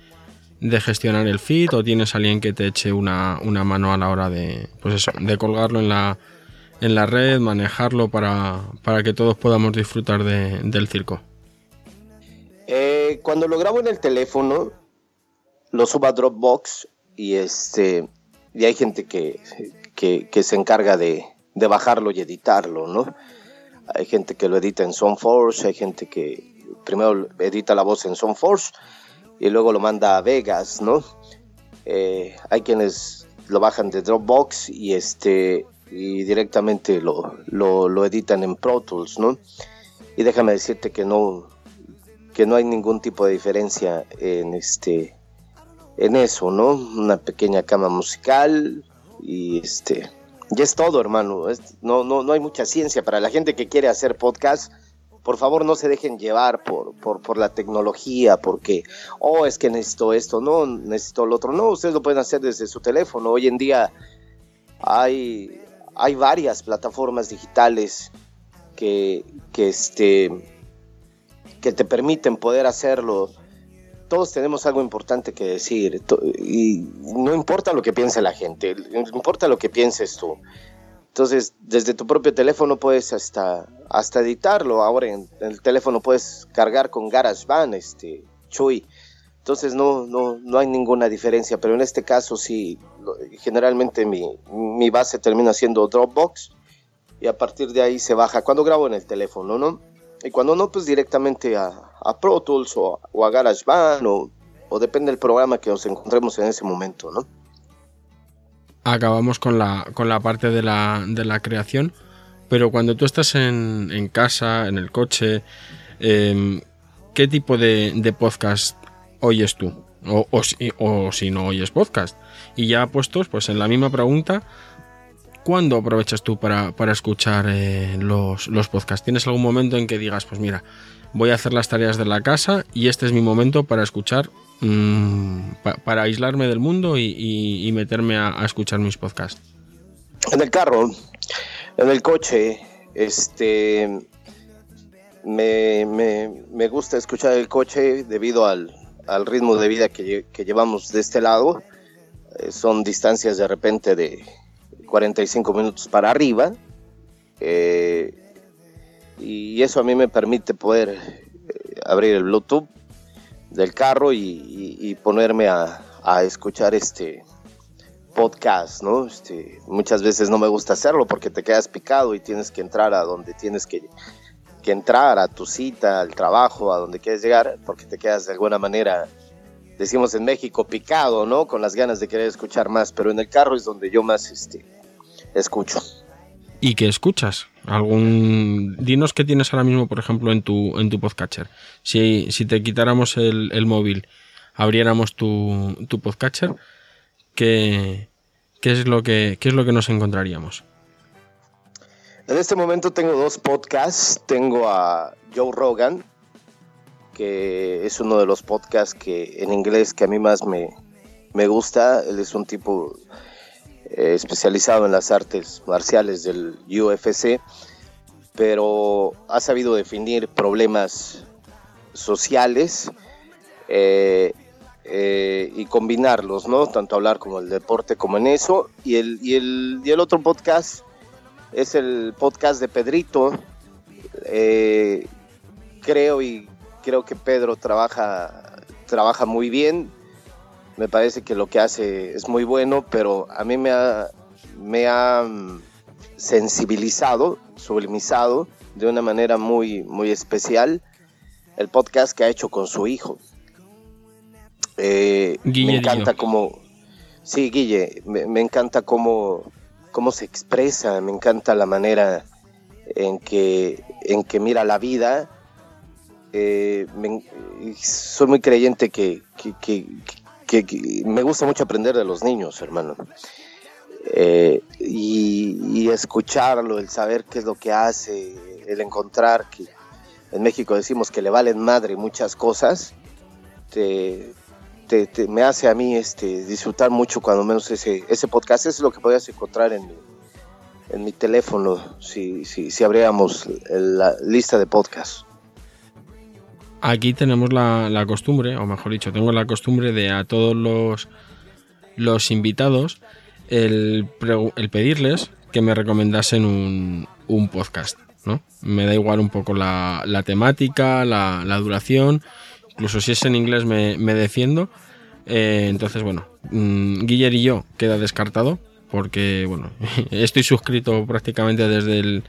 gestionar el feed o tienes alguien que te eche una, mano a la hora de, pues eso, de colgarlo en la, en la red, manejarlo para, para que todos podamos disfrutar del circo? Eh, cuando lo grabo en el teléfono, lo subo a Dropbox y este y hay gente que, que, se encarga de, de, bajarlo y editarlo, ¿no? Hay gente que lo edita en SoundForce, hay gente que primero edita la voz en SoundForce y luego lo manda a Vegas, ¿no? Eh, hay quienes lo bajan de Dropbox y este y directamente lo, lo, editan en Pro Tools, ¿no? Y déjame decirte que no que no hay ningún tipo de diferencia en este en eso, ¿no? Una pequeña cama musical y este ya es todo, hermano. no, no, no hay mucha ciencia para la gente que quiere hacer podcast. Por favor, no se dejen llevar por, por, por la tecnología, porque, oh, es que necesito esto, no, necesito lo otro. No, ustedes lo pueden hacer desde su teléfono. Hoy en día hay, hay varias plataformas digitales que, que, este, que te permiten poder hacerlo todos tenemos algo importante que decir y no importa lo que piense la gente, importa lo que pienses tú. Entonces, desde tu propio teléfono puedes hasta, hasta editarlo. Ahora en, el teléfono puedes cargar con GarageBand, este, Chuy. Entonces no, no, no hay ninguna diferencia, pero en este caso sí, generalmente mi, mi base termina siendo Dropbox y a partir de ahí se baja cuando grabo en el teléfono, ¿no? Y cuando no, pues directamente a, a Pro Tools o, a GarageBand o, o, depende del programa que nos encontremos en ese momento, ¿no? Acabamos con la, con la parte de la, de la creación, pero cuando tú estás en, en casa, en el coche, em, ¿qué tipo de, de, podcast oyes tú? O, o, o, si no oyes podcast. Y ya puestos, pues en la misma pregunta, ¿cuándo aprovechas tú para, escuchar eh, los, podcasts? ¿Tienes algún momento en que digas, pues mira, voy a hacer las tareas de la casa y este es mi momento para escuchar, mm, para aislarme del mundo y, meterme a, escuchar mis podcasts? En el carro, en el coche, este... Me, gusta escuchar el coche debido al, ritmo de vida que, que llevamos de este lado. Eh, son distancias de repente de 45 minutos para arriba. Eh, y eso a mí me permite poder eh, abrir el Bluetooth del carro y, ponerme a, escuchar este podcast, ¿no? Este, muchas veces no me gusta hacerlo porque te quedas picado y tienes que entrar a donde tienes que, que entrar, a tu cita, al trabajo, a donde quieres llegar, porque te quedas de alguna manera decimos en México, picado, ¿no? Con las ganas de querer escuchar más, pero en el carro es donde yo más este, escucho. ¿Y qué escuchas? ¿Algún... Dinos qué tienes ahora mismo, por ejemplo, en tu, en tu podcatcher. Si, si te quitáramos el, móvil, abriéramos tu, tu podcatcher, ¿qué, qué, es lo que, ¿qué es lo que nos encontraríamos? En este momento tengo dos podcasts. Tengo a Joe Rogan, que es uno de los podcasts que en inglés que a mí más me, me gusta. Él es un tipo eh, especializado en las artes marciales del UFC, pero ha sabido definir problemas sociales eh, eh, y combinarlos, ¿no? Tanto hablar como el deporte como en eso. Y el, y el, y el otro podcast es el podcast de Pedrito. creo y creo que Pedro trabaja, trabaja muy bien me parece que lo que hace es muy bueno, pero a mí me ha, me ha mm, sensibilizado, sublimizado de una manera muy, muy especial el podcast que ha hecho con su hijo. Eh, me encanta cómo, sí, Guille, me, encanta cómo, cómo se expresa, me encanta la manera en que, en que mira la vida. Eh, soy muy creyente que, que, me gusta mucho aprender de los niños, hermano. Eh, y, escucharlo, el saber qué es lo que hace, el encontrar que en México decimos que le valen madre muchas cosas, te, me hace a mí este, disfrutar mucho cuando menos ese, ese podcast. Eso es lo que podías encontrar en, en mi teléfono si, si, si abriéramos la lista de podcasts. Aquí tenemos la, la, costumbre, o mejor dicho, tengo la costumbre de a todos los, los invitados el, el pedirles que me recomendasen un, un, podcast. ¿no? Me da igual un poco la, la temática, la, la, duración, incluso si es en inglés me, defiendo. Eh, entonces, bueno, mmm, Guiller y yo queda descartado porque, bueno, estoy suscrito prácticamente desde el,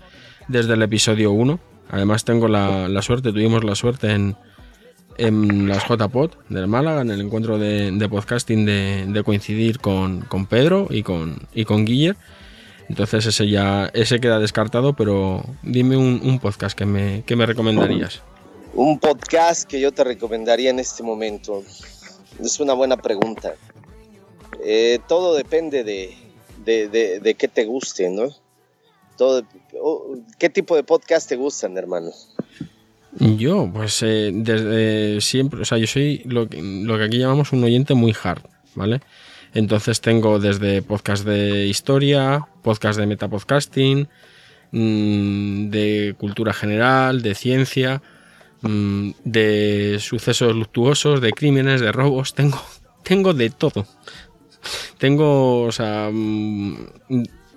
desde el episodio 1 Además tengo la, la suerte, tuvimos la suerte en, en las JPod del Málaga, en el encuentro de, de podcasting, de, de coincidir con, con, Pedro y con, y con Guiller. Entonces ese ya ese queda descartado, pero dime un, un podcast que me, que me recomendarías. Un podcast que yo te recomendaría en este momento. Es una buena pregunta. Eh, todo depende de, de, de, qué te guste, ¿no? Todo, ¿Qué tipo de podcast te gustan, hermano? Yo, pues eh, desde siempre, o sea, yo soy lo que, lo que aquí llamamos un oyente muy hard, ¿vale? Entonces tengo desde podcast de historia, podcast de metapodcasting, mmm, de cultura general, de ciencia, mmm, de sucesos luctuosos, de crímenes, de robos, tengo, tengo de todo. Tengo, o sea, mmm,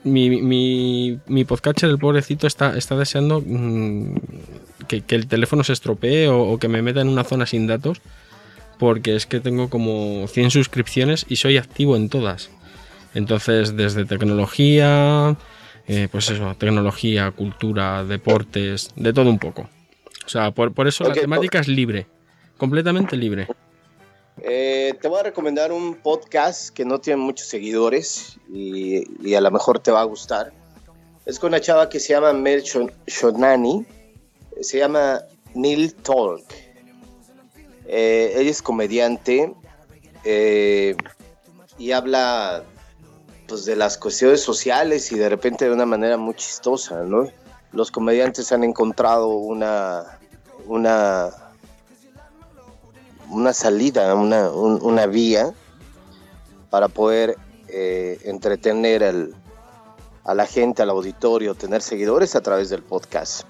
mi, mi, mi podcatcher, el pobrecito, está, está deseando mmm, que, el teléfono se estropee o, o, que me meta en una zona sin datos, porque es que tengo como 100 suscripciones y soy activo en todas. Entonces, desde tecnología, eh, pues eso, tecnología, cultura, deportes, de todo un poco. O sea, por, por eso okay, la temática es libre, completamente libre. Eh, te voy a recomendar un podcast que no tiene muchos seguidores y, y, a lo mejor te va a gustar. Es con una chava que se llama Mel Shonani, se llama Neil Talk. Eh, ella es comediante eh, y habla pues, de las cuestiones sociales y de repente de una manera muy chistosa, ¿no? Los comediantes han encontrado una, una una salida, una, un, una vía para poder eh, entretener al, a la gente, al auditorio, tener seguidores a través del podcast.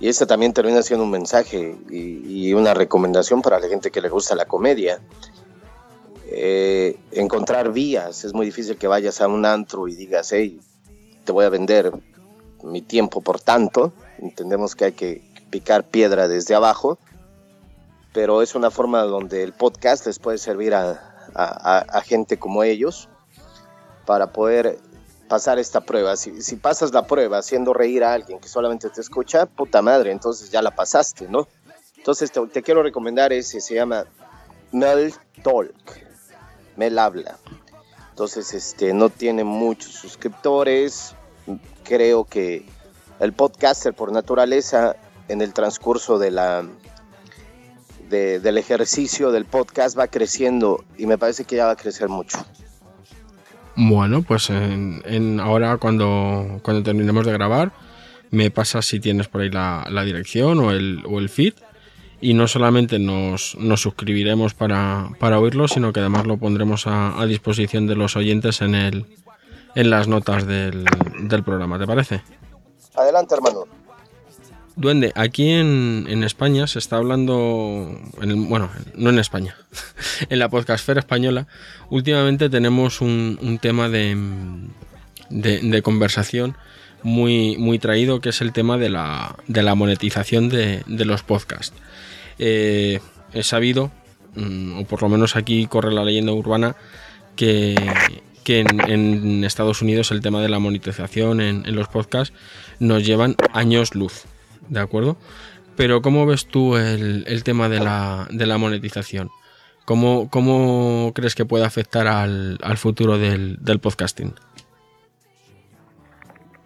Y esta también termina siendo un mensaje y, y una recomendación para la gente que le gusta la comedia. Eh, encontrar vías, es muy difícil que vayas a un antro y digas, hey, te voy a vender mi tiempo por tanto. Entendemos que hay que picar piedra desde abajo pero es una forma donde el podcast les puede servir a, a, gente como ellos para poder pasar esta prueba. Si, si, pasas la prueba haciendo reír a alguien que solamente te escucha, puta madre, entonces ya la pasaste, ¿no? Entonces te, te quiero recomendar ese, se llama Mel Talk, Mel Habla. Entonces este, no tiene muchos suscriptores, creo que el podcaster por naturaleza en el transcurso de la, de, del ejercicio del podcast va creciendo y me parece que ya va a crecer mucho. Bueno, pues en, en ahora cuando, cuando terminemos de grabar, me pasas si tienes por ahí la, la dirección o el, o el feed. Y no solamente nos, nos suscribiremos para, para, oírlo, sino que además lo pondremos a, a disposición de los oyentes en, el, en las notas del, del programa. ¿Te parece? Adelante, hermano. Duende, aquí en, en, España se está hablando, en el, bueno, no en España, en la podcastfera española, últimamente tenemos un, un tema de, de, de, conversación muy, muy traído, que es el tema de la, de la monetización de, de los podcasts. Eh, he sabido, mm, o por lo menos aquí corre la leyenda urbana, que, que en, en, Estados Unidos el tema de la monetización en, en los podcasts nos llevan años luz. ¿de acuerdo? Pero ¿cómo ves tú el, el tema de la, de la monetización? ¿Cómo, ¿Cómo, crees que puede afectar al, al futuro del, del podcasting?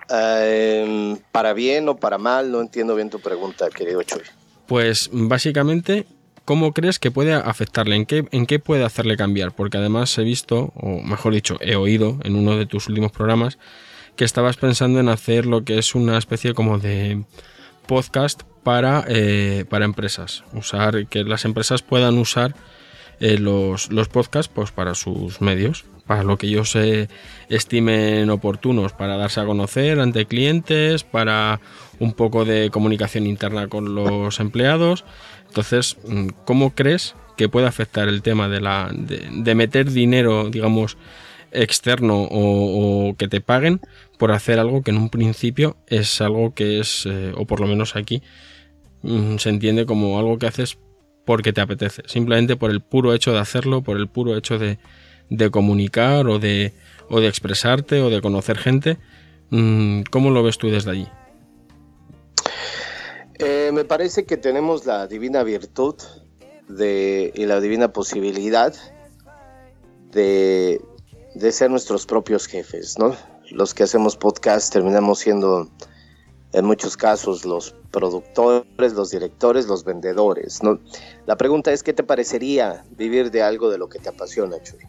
Uh, para bien o para mal, no entiendo bien tu pregunta, querido Chuy. Pues básicamente, ¿cómo crees que puede afectarle? ¿En qué, ¿En qué puede hacerle cambiar? Porque además he visto, o mejor dicho, he oído en uno de tus últimos programas que estabas pensando en hacer lo que es una especie como de podcast para, eh, para empresas. Usar, que las empresas puedan usar eh, los, los podcasts pues para sus medios, para lo que ellos estimen oportunos, para darse a conocer ante clientes, para un poco de comunicación interna con los empleados. Entonces, mm, ¿cómo crees que puede afectar el tema de, la, de, meter dinero, digamos, externo o, que te paguen por hacer algo que en un principio es algo que es, eh, o por lo menos aquí, mm, se entiende como algo que haces porque te apetece, simplemente por el puro hecho de hacerlo, por el puro hecho de, comunicar o de, o de expresarte o de conocer gente. Mm, ¿Cómo lo ves tú desde allí? Eh, me parece que tenemos la divina virtud de, y la divina posibilidad de, de ser nuestros propios jefes, ¿no? Los que hacemos podcast terminamos siendo en muchos casos los productores, los directores, los vendedores. ¿no? La pregunta es, ¿qué te parecería vivir de algo de lo que te apasiona, Chuy?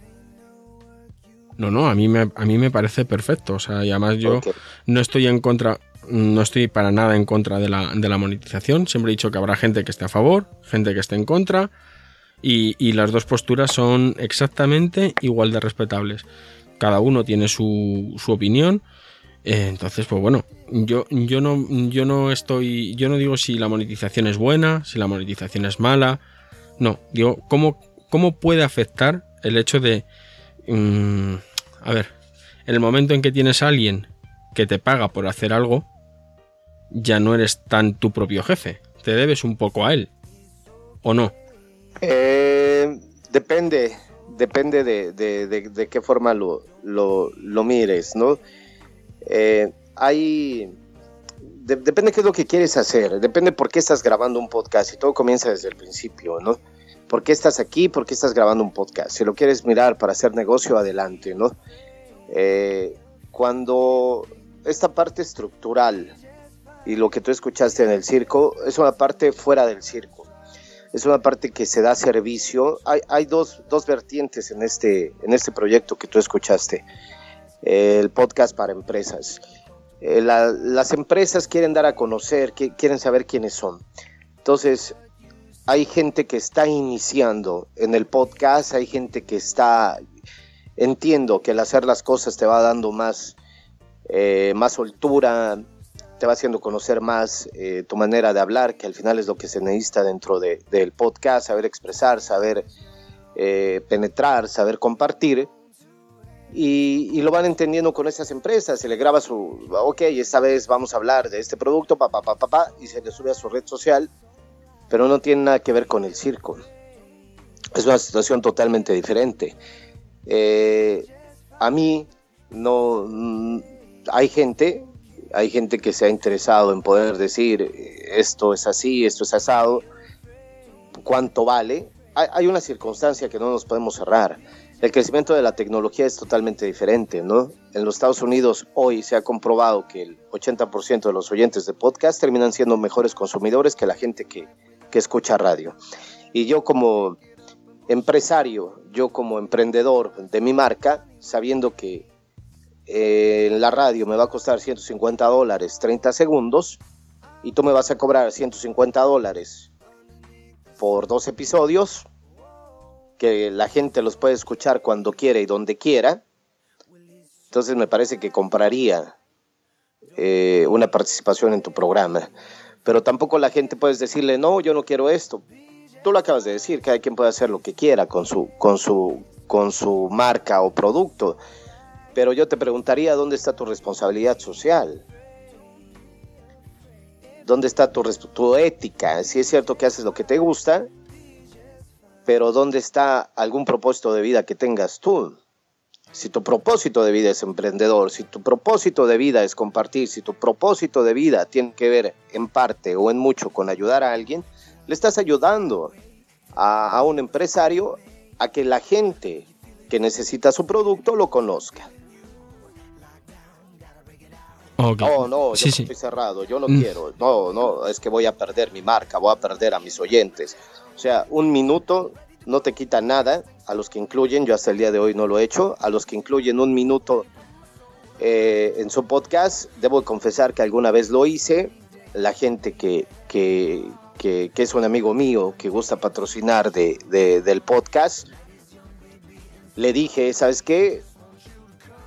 No, no, a mí me, a mí me parece perfecto. O sea, y además yo no estoy en contra, no estoy para nada en contra de la, de la, monetización. Siempre he dicho que habrá gente que esté a favor, gente que esté en contra. Y, y las dos posturas son exactamente igual de respetables. Cada uno tiene su, su opinión eh, entonces, pues bueno, yo, yo, no, yo no estoy, yo no digo si la monetización es buena, si la monetización es mala, no, digo, ¿cómo, cómo puede afectar el hecho de, mm, a ver, el momento en que tienes a alguien que te paga por hacer algo, ya no eres tan tu propio jefe, te debes un poco a él, ¿o no? Eh, depende, depende de, de, qué forma lo, lo, lo mires, ¿no? Eh, hay... depende qué es lo que quieres hacer, depende por qué estás grabando un podcast y todo comienza desde el principio, ¿no? ¿Por qué estás aquí? ¿Por qué estás grabando un podcast? Si lo quieres mirar para hacer negocio, adelante, ¿no? Eh, cuando esta parte estructural y lo que tú escuchaste en el circo es una parte fuera del circo. Es una parte que se da servicio. Hay, hay dos, dos, vertientes en este, en este proyecto que tú escuchaste el podcast para empresas. Eh, las empresas quieren dar a conocer, quieren saber quiénes son. Entonces, hay gente que está iniciando en el podcast, hay gente que está, entiendo que el hacer las cosas te va dando más, eh, más soltura, te va haciendo conocer más eh, tu manera de hablar, que al final es lo que se necesita dentro del podcast, saber expresar, saber penetrar, saber compartir y, lo van entendiendo con esas empresas. Se le graba su, ok, esta vez vamos a hablar de este producto, papá, papá, papá, y se le sube a su red social, pero no tiene nada que ver con el circo. Es una situación totalmente diferente. Eh, a mí no hay gente, hay gente que se ha interesado en poder decir esto es así, esto es asado, cuánto vale. hay una circunstancia que no nos podemos cerrar el crecimiento de la tecnología es totalmente diferente, ¿no? En los Estados Unidos hoy se ha comprobado que el 80% de los oyentes de podcast terminan siendo mejores consumidores que la gente que, escucha radio. Y yo como empresario, yo como emprendedor de mi marca, sabiendo que eh, en la radio me va a costar 150 dólares 30 segundos y tú me vas a cobrar 150 dólares por dos episodios, que la gente los puede escuchar cuando quiera y donde quiera, entonces me parece que compraría eh, una participación en tu programa. Pero tampoco la gente puedes decirle, no, yo no quiero esto. Tú lo acabas de decir, cada quien puede hacer lo que quiera con su, con su, con su marca o producto. Pero yo te preguntaría, ¿dónde está tu responsabilidad social? ¿Dónde está tu, ética? Si es cierto que haces lo que te gusta, pero ¿dónde está algún propósito de vida que tengas tú? Si tu propósito de vida es emprendedor, si tu propósito de vida es compartir, si tu propósito de vida tiene que ver en parte o en mucho con ayudar a alguien, le estás ayudando a, un empresario a que la gente que necesita su producto lo conozca. No, no, yo estoy cerrado, yo no mm. quiero. No, no, es que voy a perder mi marca, voy a perder a mis oyentes. O sea, un minuto no te quita nada a los que incluyen, yo hasta el día de hoy no lo he hecho, a los que incluyen un minuto eh, en su podcast, debo confesar que alguna vez lo hice, la gente que, que, que, es un amigo mío que gusta patrocinar de, del podcast, le dije, ¿sabes qué?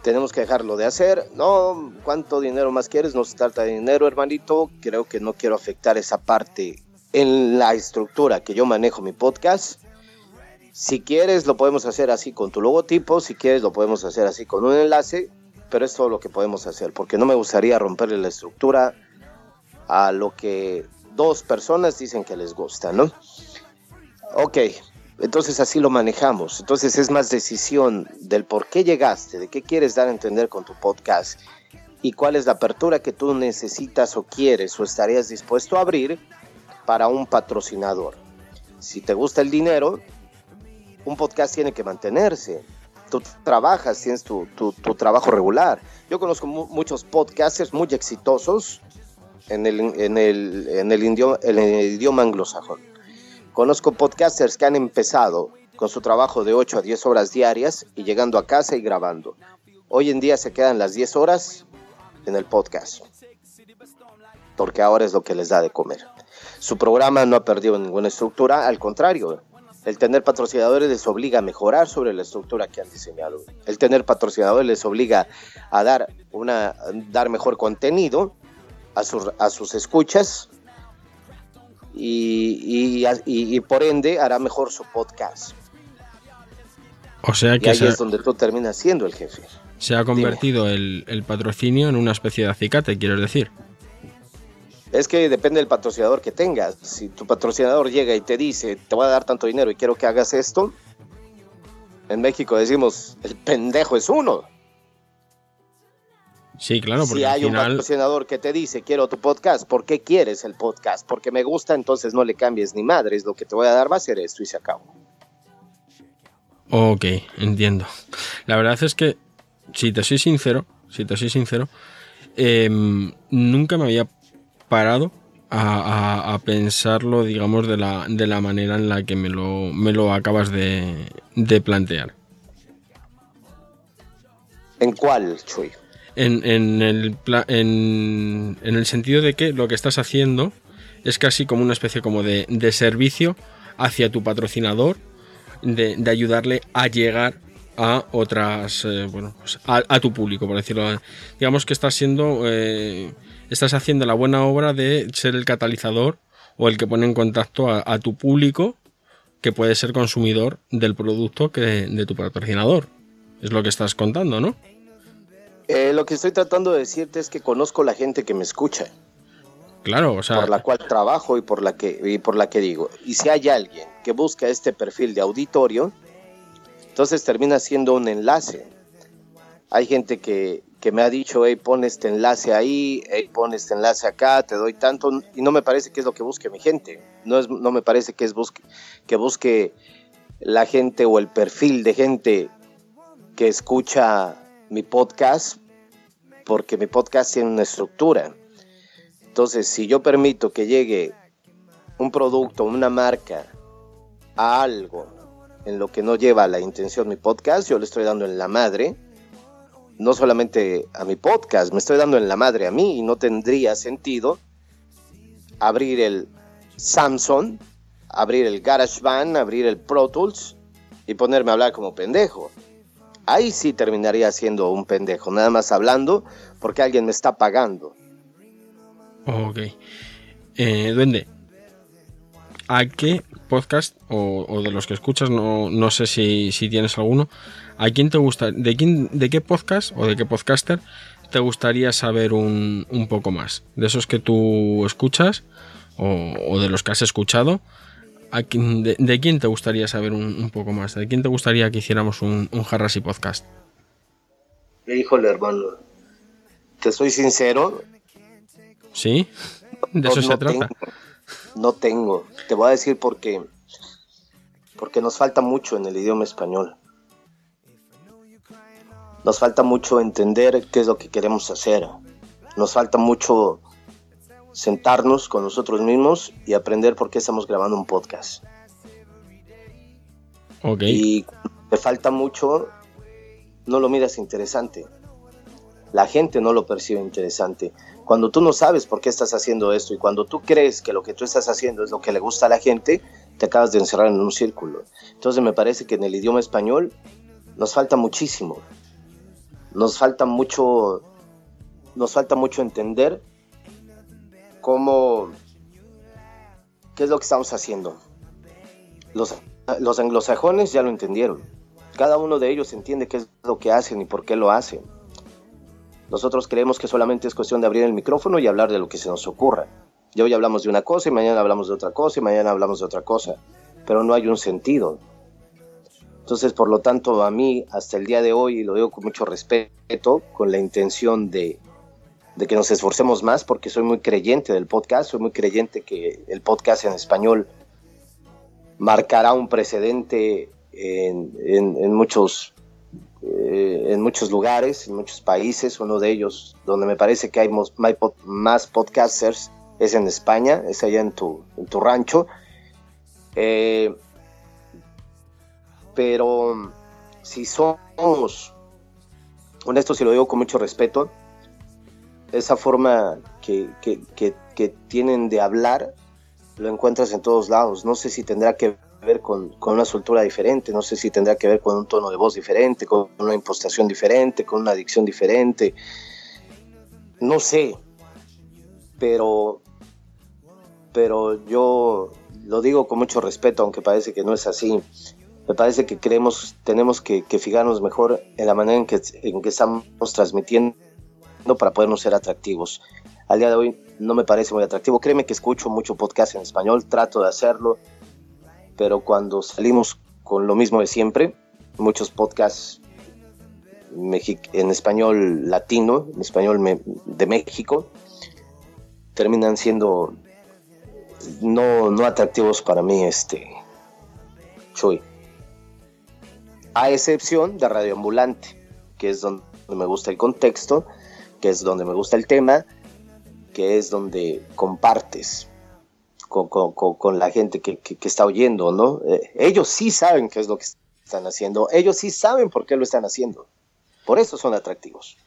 Tenemos que dejarlo de hacer. No, ¿cuánto dinero más quieres? No se trata de dinero, hermanito. Creo que no quiero afectar esa parte en la estructura que yo manejo mi podcast. Si quieres, lo podemos hacer así con tu logotipo. Si quieres, lo podemos hacer así con un enlace. Pero es todo lo que podemos hacer. Porque no me gustaría romperle la estructura a lo que dos personas dicen que les gusta, ¿no? Ok, entonces así lo manejamos. Entonces es más decisión del por qué llegaste, de qué quieres dar a entender con tu podcast y cuál es la apertura que tú necesitas o quieres o estarías dispuesto a abrir para un patrocinador. Si te gusta el dinero, un podcast tiene que mantenerse. Tú trabajas, tienes tu, trabajo regular. Yo conozco muchos podcasters muy exitosos en el, en el, en el idioma anglosajón. Conozco podcasters que han empezado con su trabajo de 8 a 10 horas diarias y llegando a casa y grabando. Hoy en día se quedan las 10 horas en el podcast, porque ahora es lo que les da de comer. Su programa no ha perdido ninguna estructura, al contrario, el tener patrocinadores les obliga a mejorar sobre la estructura que han diseñado. El tener patrocinadores les obliga a dar, una, dar mejor contenido a, sus, a sus escuchas y, y, por ende hará mejor su podcast. O sea que y ahí es donde tú terminas siendo el jefe. Se ha convertido el, el, patrocinio en una especie de acicate, quieres decir. Es que depende del patrocinador que tengas. Si tu patrocinador llega y te dice, te voy a dar tanto dinero y quiero que hagas esto, en México decimos, el pendejo es uno. Sí, claro, porque si hay un patrocinador que te dice quiero tu podcast, ¿por qué quieres el podcast? Porque me gusta, entonces no le cambies ni madres, lo que te voy a dar va a ser esto y se acabó. Ok, entiendo. La verdad es que, si te soy sincero, si te soy sincero, em, nunca me había parado a, pensarlo, digamos, de la, de la manera en la que me lo, me lo acabas de, de plantear. ¿En cuál, Chuy? En, el, en, el sentido de que lo que estás haciendo es casi como una especie como de, servicio hacia tu patrocinador, de, ayudarle a llegar a otras, eh, bueno, pues a, tu público, por decirlo. Digamos que estás siendo, eh, estás haciendo la buena obra de ser el catalizador o el que pone en contacto a, tu público que puede ser consumidor del producto que de tu patrocinador. Es lo que estás contando, ¿no? Eh, lo que estoy tratando de decirte es que conozco la gente que me escucha. Claro, o sea. Por la cual trabajo y por la que, y por la que digo. Y si hay alguien que busca este perfil de auditorio, entonces termina siendo un enlace. Hay gente que, que me ha dicho, hey, pon este enlace ahí, hey, pon este enlace acá, te doy tanto, y no me parece que es lo que busque mi gente. No, es, no me parece que, es busque, que busque la gente o el perfil de gente que escucha mi podcast porque mi podcast tiene una estructura. Entonces, si yo permito que llegue un producto, una marca a algo en lo que no lleva la intención mi podcast, yo le estoy dando en la madre, no solamente a mi podcast, me estoy dando en la madre a mí y no tendría sentido abrir el Samsung, abrir el GarageBand, abrir el Pro Tools y ponerme a hablar como pendejo ahí sí terminaría siendo un pendejo, nada más hablando porque alguien me está pagando. Ok. Eh, Duende, ¿a qué podcast o, de los que escuchas, no, no sé si, tienes alguno, ¿a quién te gusta, de, quién, de qué podcast o de qué podcaster te gustaría saber un, un poco más? De esos que tú escuchas o de los que has escuchado, de, quién te gustaría saber un, poco más? ¿De quién te gustaría que hiciéramos un, un y podcast? Híjole, hermano. Te soy sincero. ¿Sí? ¿De eso se trata? no tengo. Te voy a decir por qué. Porque nos falta mucho en el idioma español. Nos falta mucho entender qué es lo que queremos hacer. Nos falta mucho sentarnos con nosotros mismos y aprender por qué estamos grabando un podcast. Okay. Y te falta mucho, no lo miras interesante. la gente no lo percibe interesante. Cuando tú no sabes por qué estás haciendo esto y cuando tú crees que lo que tú estás haciendo es lo que le gusta a la gente, te acabas de encerrar en un círculo. Entonces me parece que en el idioma español nos falta muchísimo. Nos falta mucho, nos falta mucho entender cómo, qué es lo que estamos haciendo. Los, los anglosajones ya lo entendieron. Cada uno de ellos entiende qué es lo que hacen y por qué lo hacen. Nosotros creemos que solamente es cuestión de abrir el micrófono y hablar de lo que se nos ocurra. Y hoy hablamos de una cosa y mañana hablamos de otra cosa y mañana hablamos de otra cosa. Pero no hay un sentido. Entonces, por lo tanto, a mí, hasta el día de hoy, y lo digo con mucho respeto, con la intención de, de que nos esforcemos más, porque soy muy creyente del podcast, soy muy creyente que el podcast en español marcará un precedente en, muchos eh, en muchos lugares, en muchos países, uno de ellos donde me parece que hay más podcasters es en España, es allá en tu, en tu rancho. Eh, pero si somos honestos y lo digo con mucho respeto, esa forma que, que, tienen de hablar lo encuentras en todos lados. No sé si tendrá que ver con, con, una soltura diferente, no sé si tendrá que ver con un tono de voz diferente, con una impostación diferente, con una adicción diferente, no sé, pero, pero yo lo digo con mucho respeto, aunque parece que no es así. Me parece que creemos, tenemos que, que fijarnos mejor en la manera en que, en que estamos transmitiendo para podernos ser atractivos. Al día de hoy no me parece muy atractivo. Créeme que escucho mucho podcast en español, trato de hacerlo, pero cuando salimos con lo mismo de siempre, muchos podcasts en español latino, en español de México, terminan siendo no, no atractivos para mí, este. A excepción de Radio Ambulante, que es donde me gusta el contexto, que es donde me gusta el tema, que es donde compartes con, la gente que, está oyendo, ¿no? Eh, ellos sí saben qué es lo que están haciendo, ellos sí saben por qué lo están haciendo, por eso son atractivos.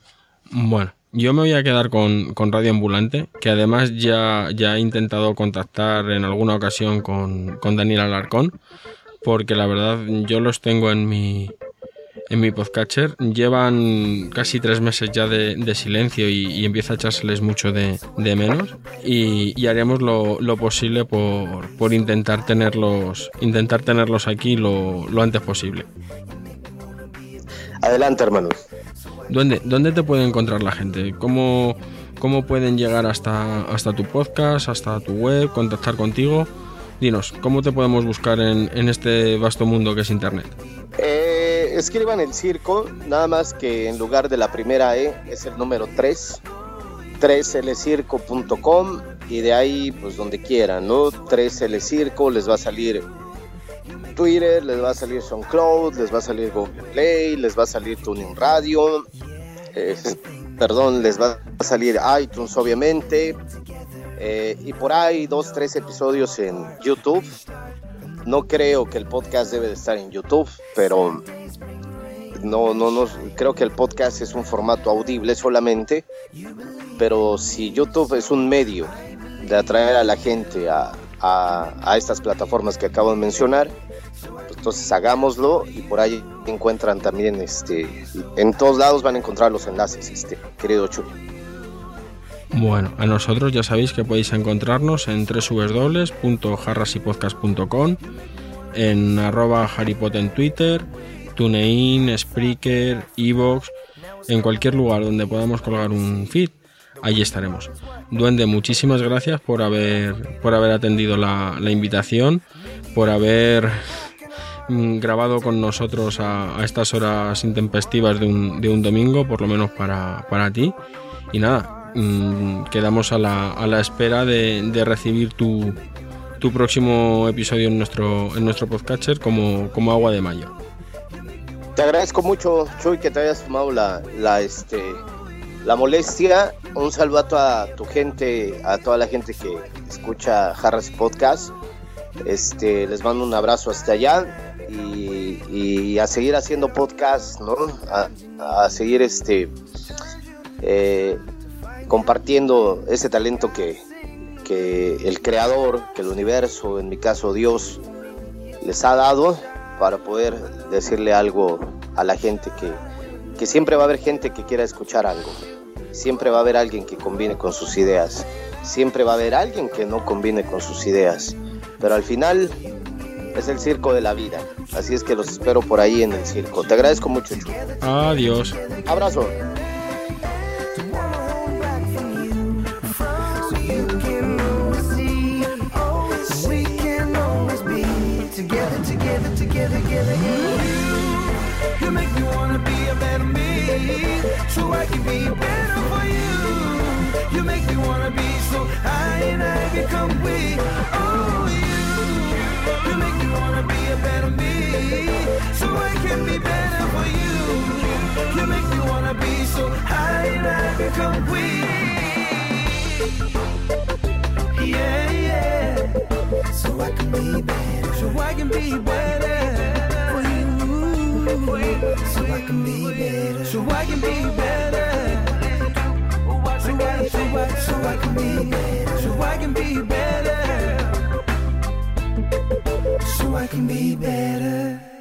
Bueno, yo me voy a quedar con, con Radio Ambulante, que además ya, ya he intentado contactar en alguna ocasión con, con Daniel Alarcón, porque la verdad yo los tengo en mi, en mi podcatcher. Llevan casi tres meses ya de, de silencio y, y, empieza a echárseles mucho de, de menos. Y, y haremos lo, lo, posible por, por, intentar tenerlos intentar tenerlos aquí lo, lo, antes posible. Adelante, hermano. ¿Dónde, ¿Dónde te puede encontrar la gente? ¿Cómo, cómo pueden llegar hasta, hasta tu podcast, hasta tu web, contactar contigo? Dinos, ¿cómo te podemos buscar en, en este vasto mundo que es Internet? Eh, escriban el circo, nada más que en lugar de la primera E es el número 3, 3lcirco.com y de ahí pues donde quieran, ¿no? 3lcirco les va a salir Twitter, les va a salir SoundCloud, les va a salir Google Play, les va a salir Tuning Radio, eh, perdón, les va a salir iTunes obviamente, eh, y por ahí dos, tres episodios en YouTube. No creo que el podcast debe de estar en YouTube, pero no, no, no, creo que el podcast es un formato audible solamente, pero si YouTube es un medio de atraer a la gente a, a, a estas plataformas que acabo de mencionar, pues entonces hagámoslo y por ahí encuentran también, este, en todos lados van a encontrar los enlaces, este, querido Chuy. Bueno, a nosotros ya sabéis que podéis encontrarnos en www.jarrasypodcast.com, en arroba haripot en Twitter, TuneIn, Spreaker, Evox, en cualquier lugar donde podamos colgar un feed, allí estaremos. Duende, muchísimas gracias por haber, por haber atendido la, invitación, por haber grabado con nosotros a, a, estas horas intempestivas de un, de un domingo, por lo menos para, para ti. Y nada, mmm, quedamos a la, a la espera de, recibir tu, tu, próximo episodio en nuestro, en nuestro podcatcher como, como agua de mayo. Te agradezco mucho, Chuy, que te hayas tomado la, la, este, la molestia. Un saludo a tu gente, a toda la gente que escucha Harris Podcast. Este, les mando un abrazo hasta allá y, a seguir haciendo podcast, ¿no? A, a seguir este eh, compartiendo ese talento que, que el creador, que el universo, en mi caso Dios, les ha dado para poder decirle algo a la gente que, que siempre va a haber gente que quiera escuchar algo, siempre va a haber alguien que combine con sus ideas, siempre va a haber alguien que no combine con sus ideas, pero al final es el circo de la vida, así es que los espero por ahí en el circo. Te agradezco mucho. Adiós. Abrazo. So I can be better for you. You make me wanna be so high and I become weak. Oh, you, you make me wanna be a better me, so I can be better for you. You make me wanna be so high and I become weak. Yeah, yeah. So I can be better. So I can be better so I can be better. So I can be better. So I, so I, so I can be better. So I can be better. So I can be better.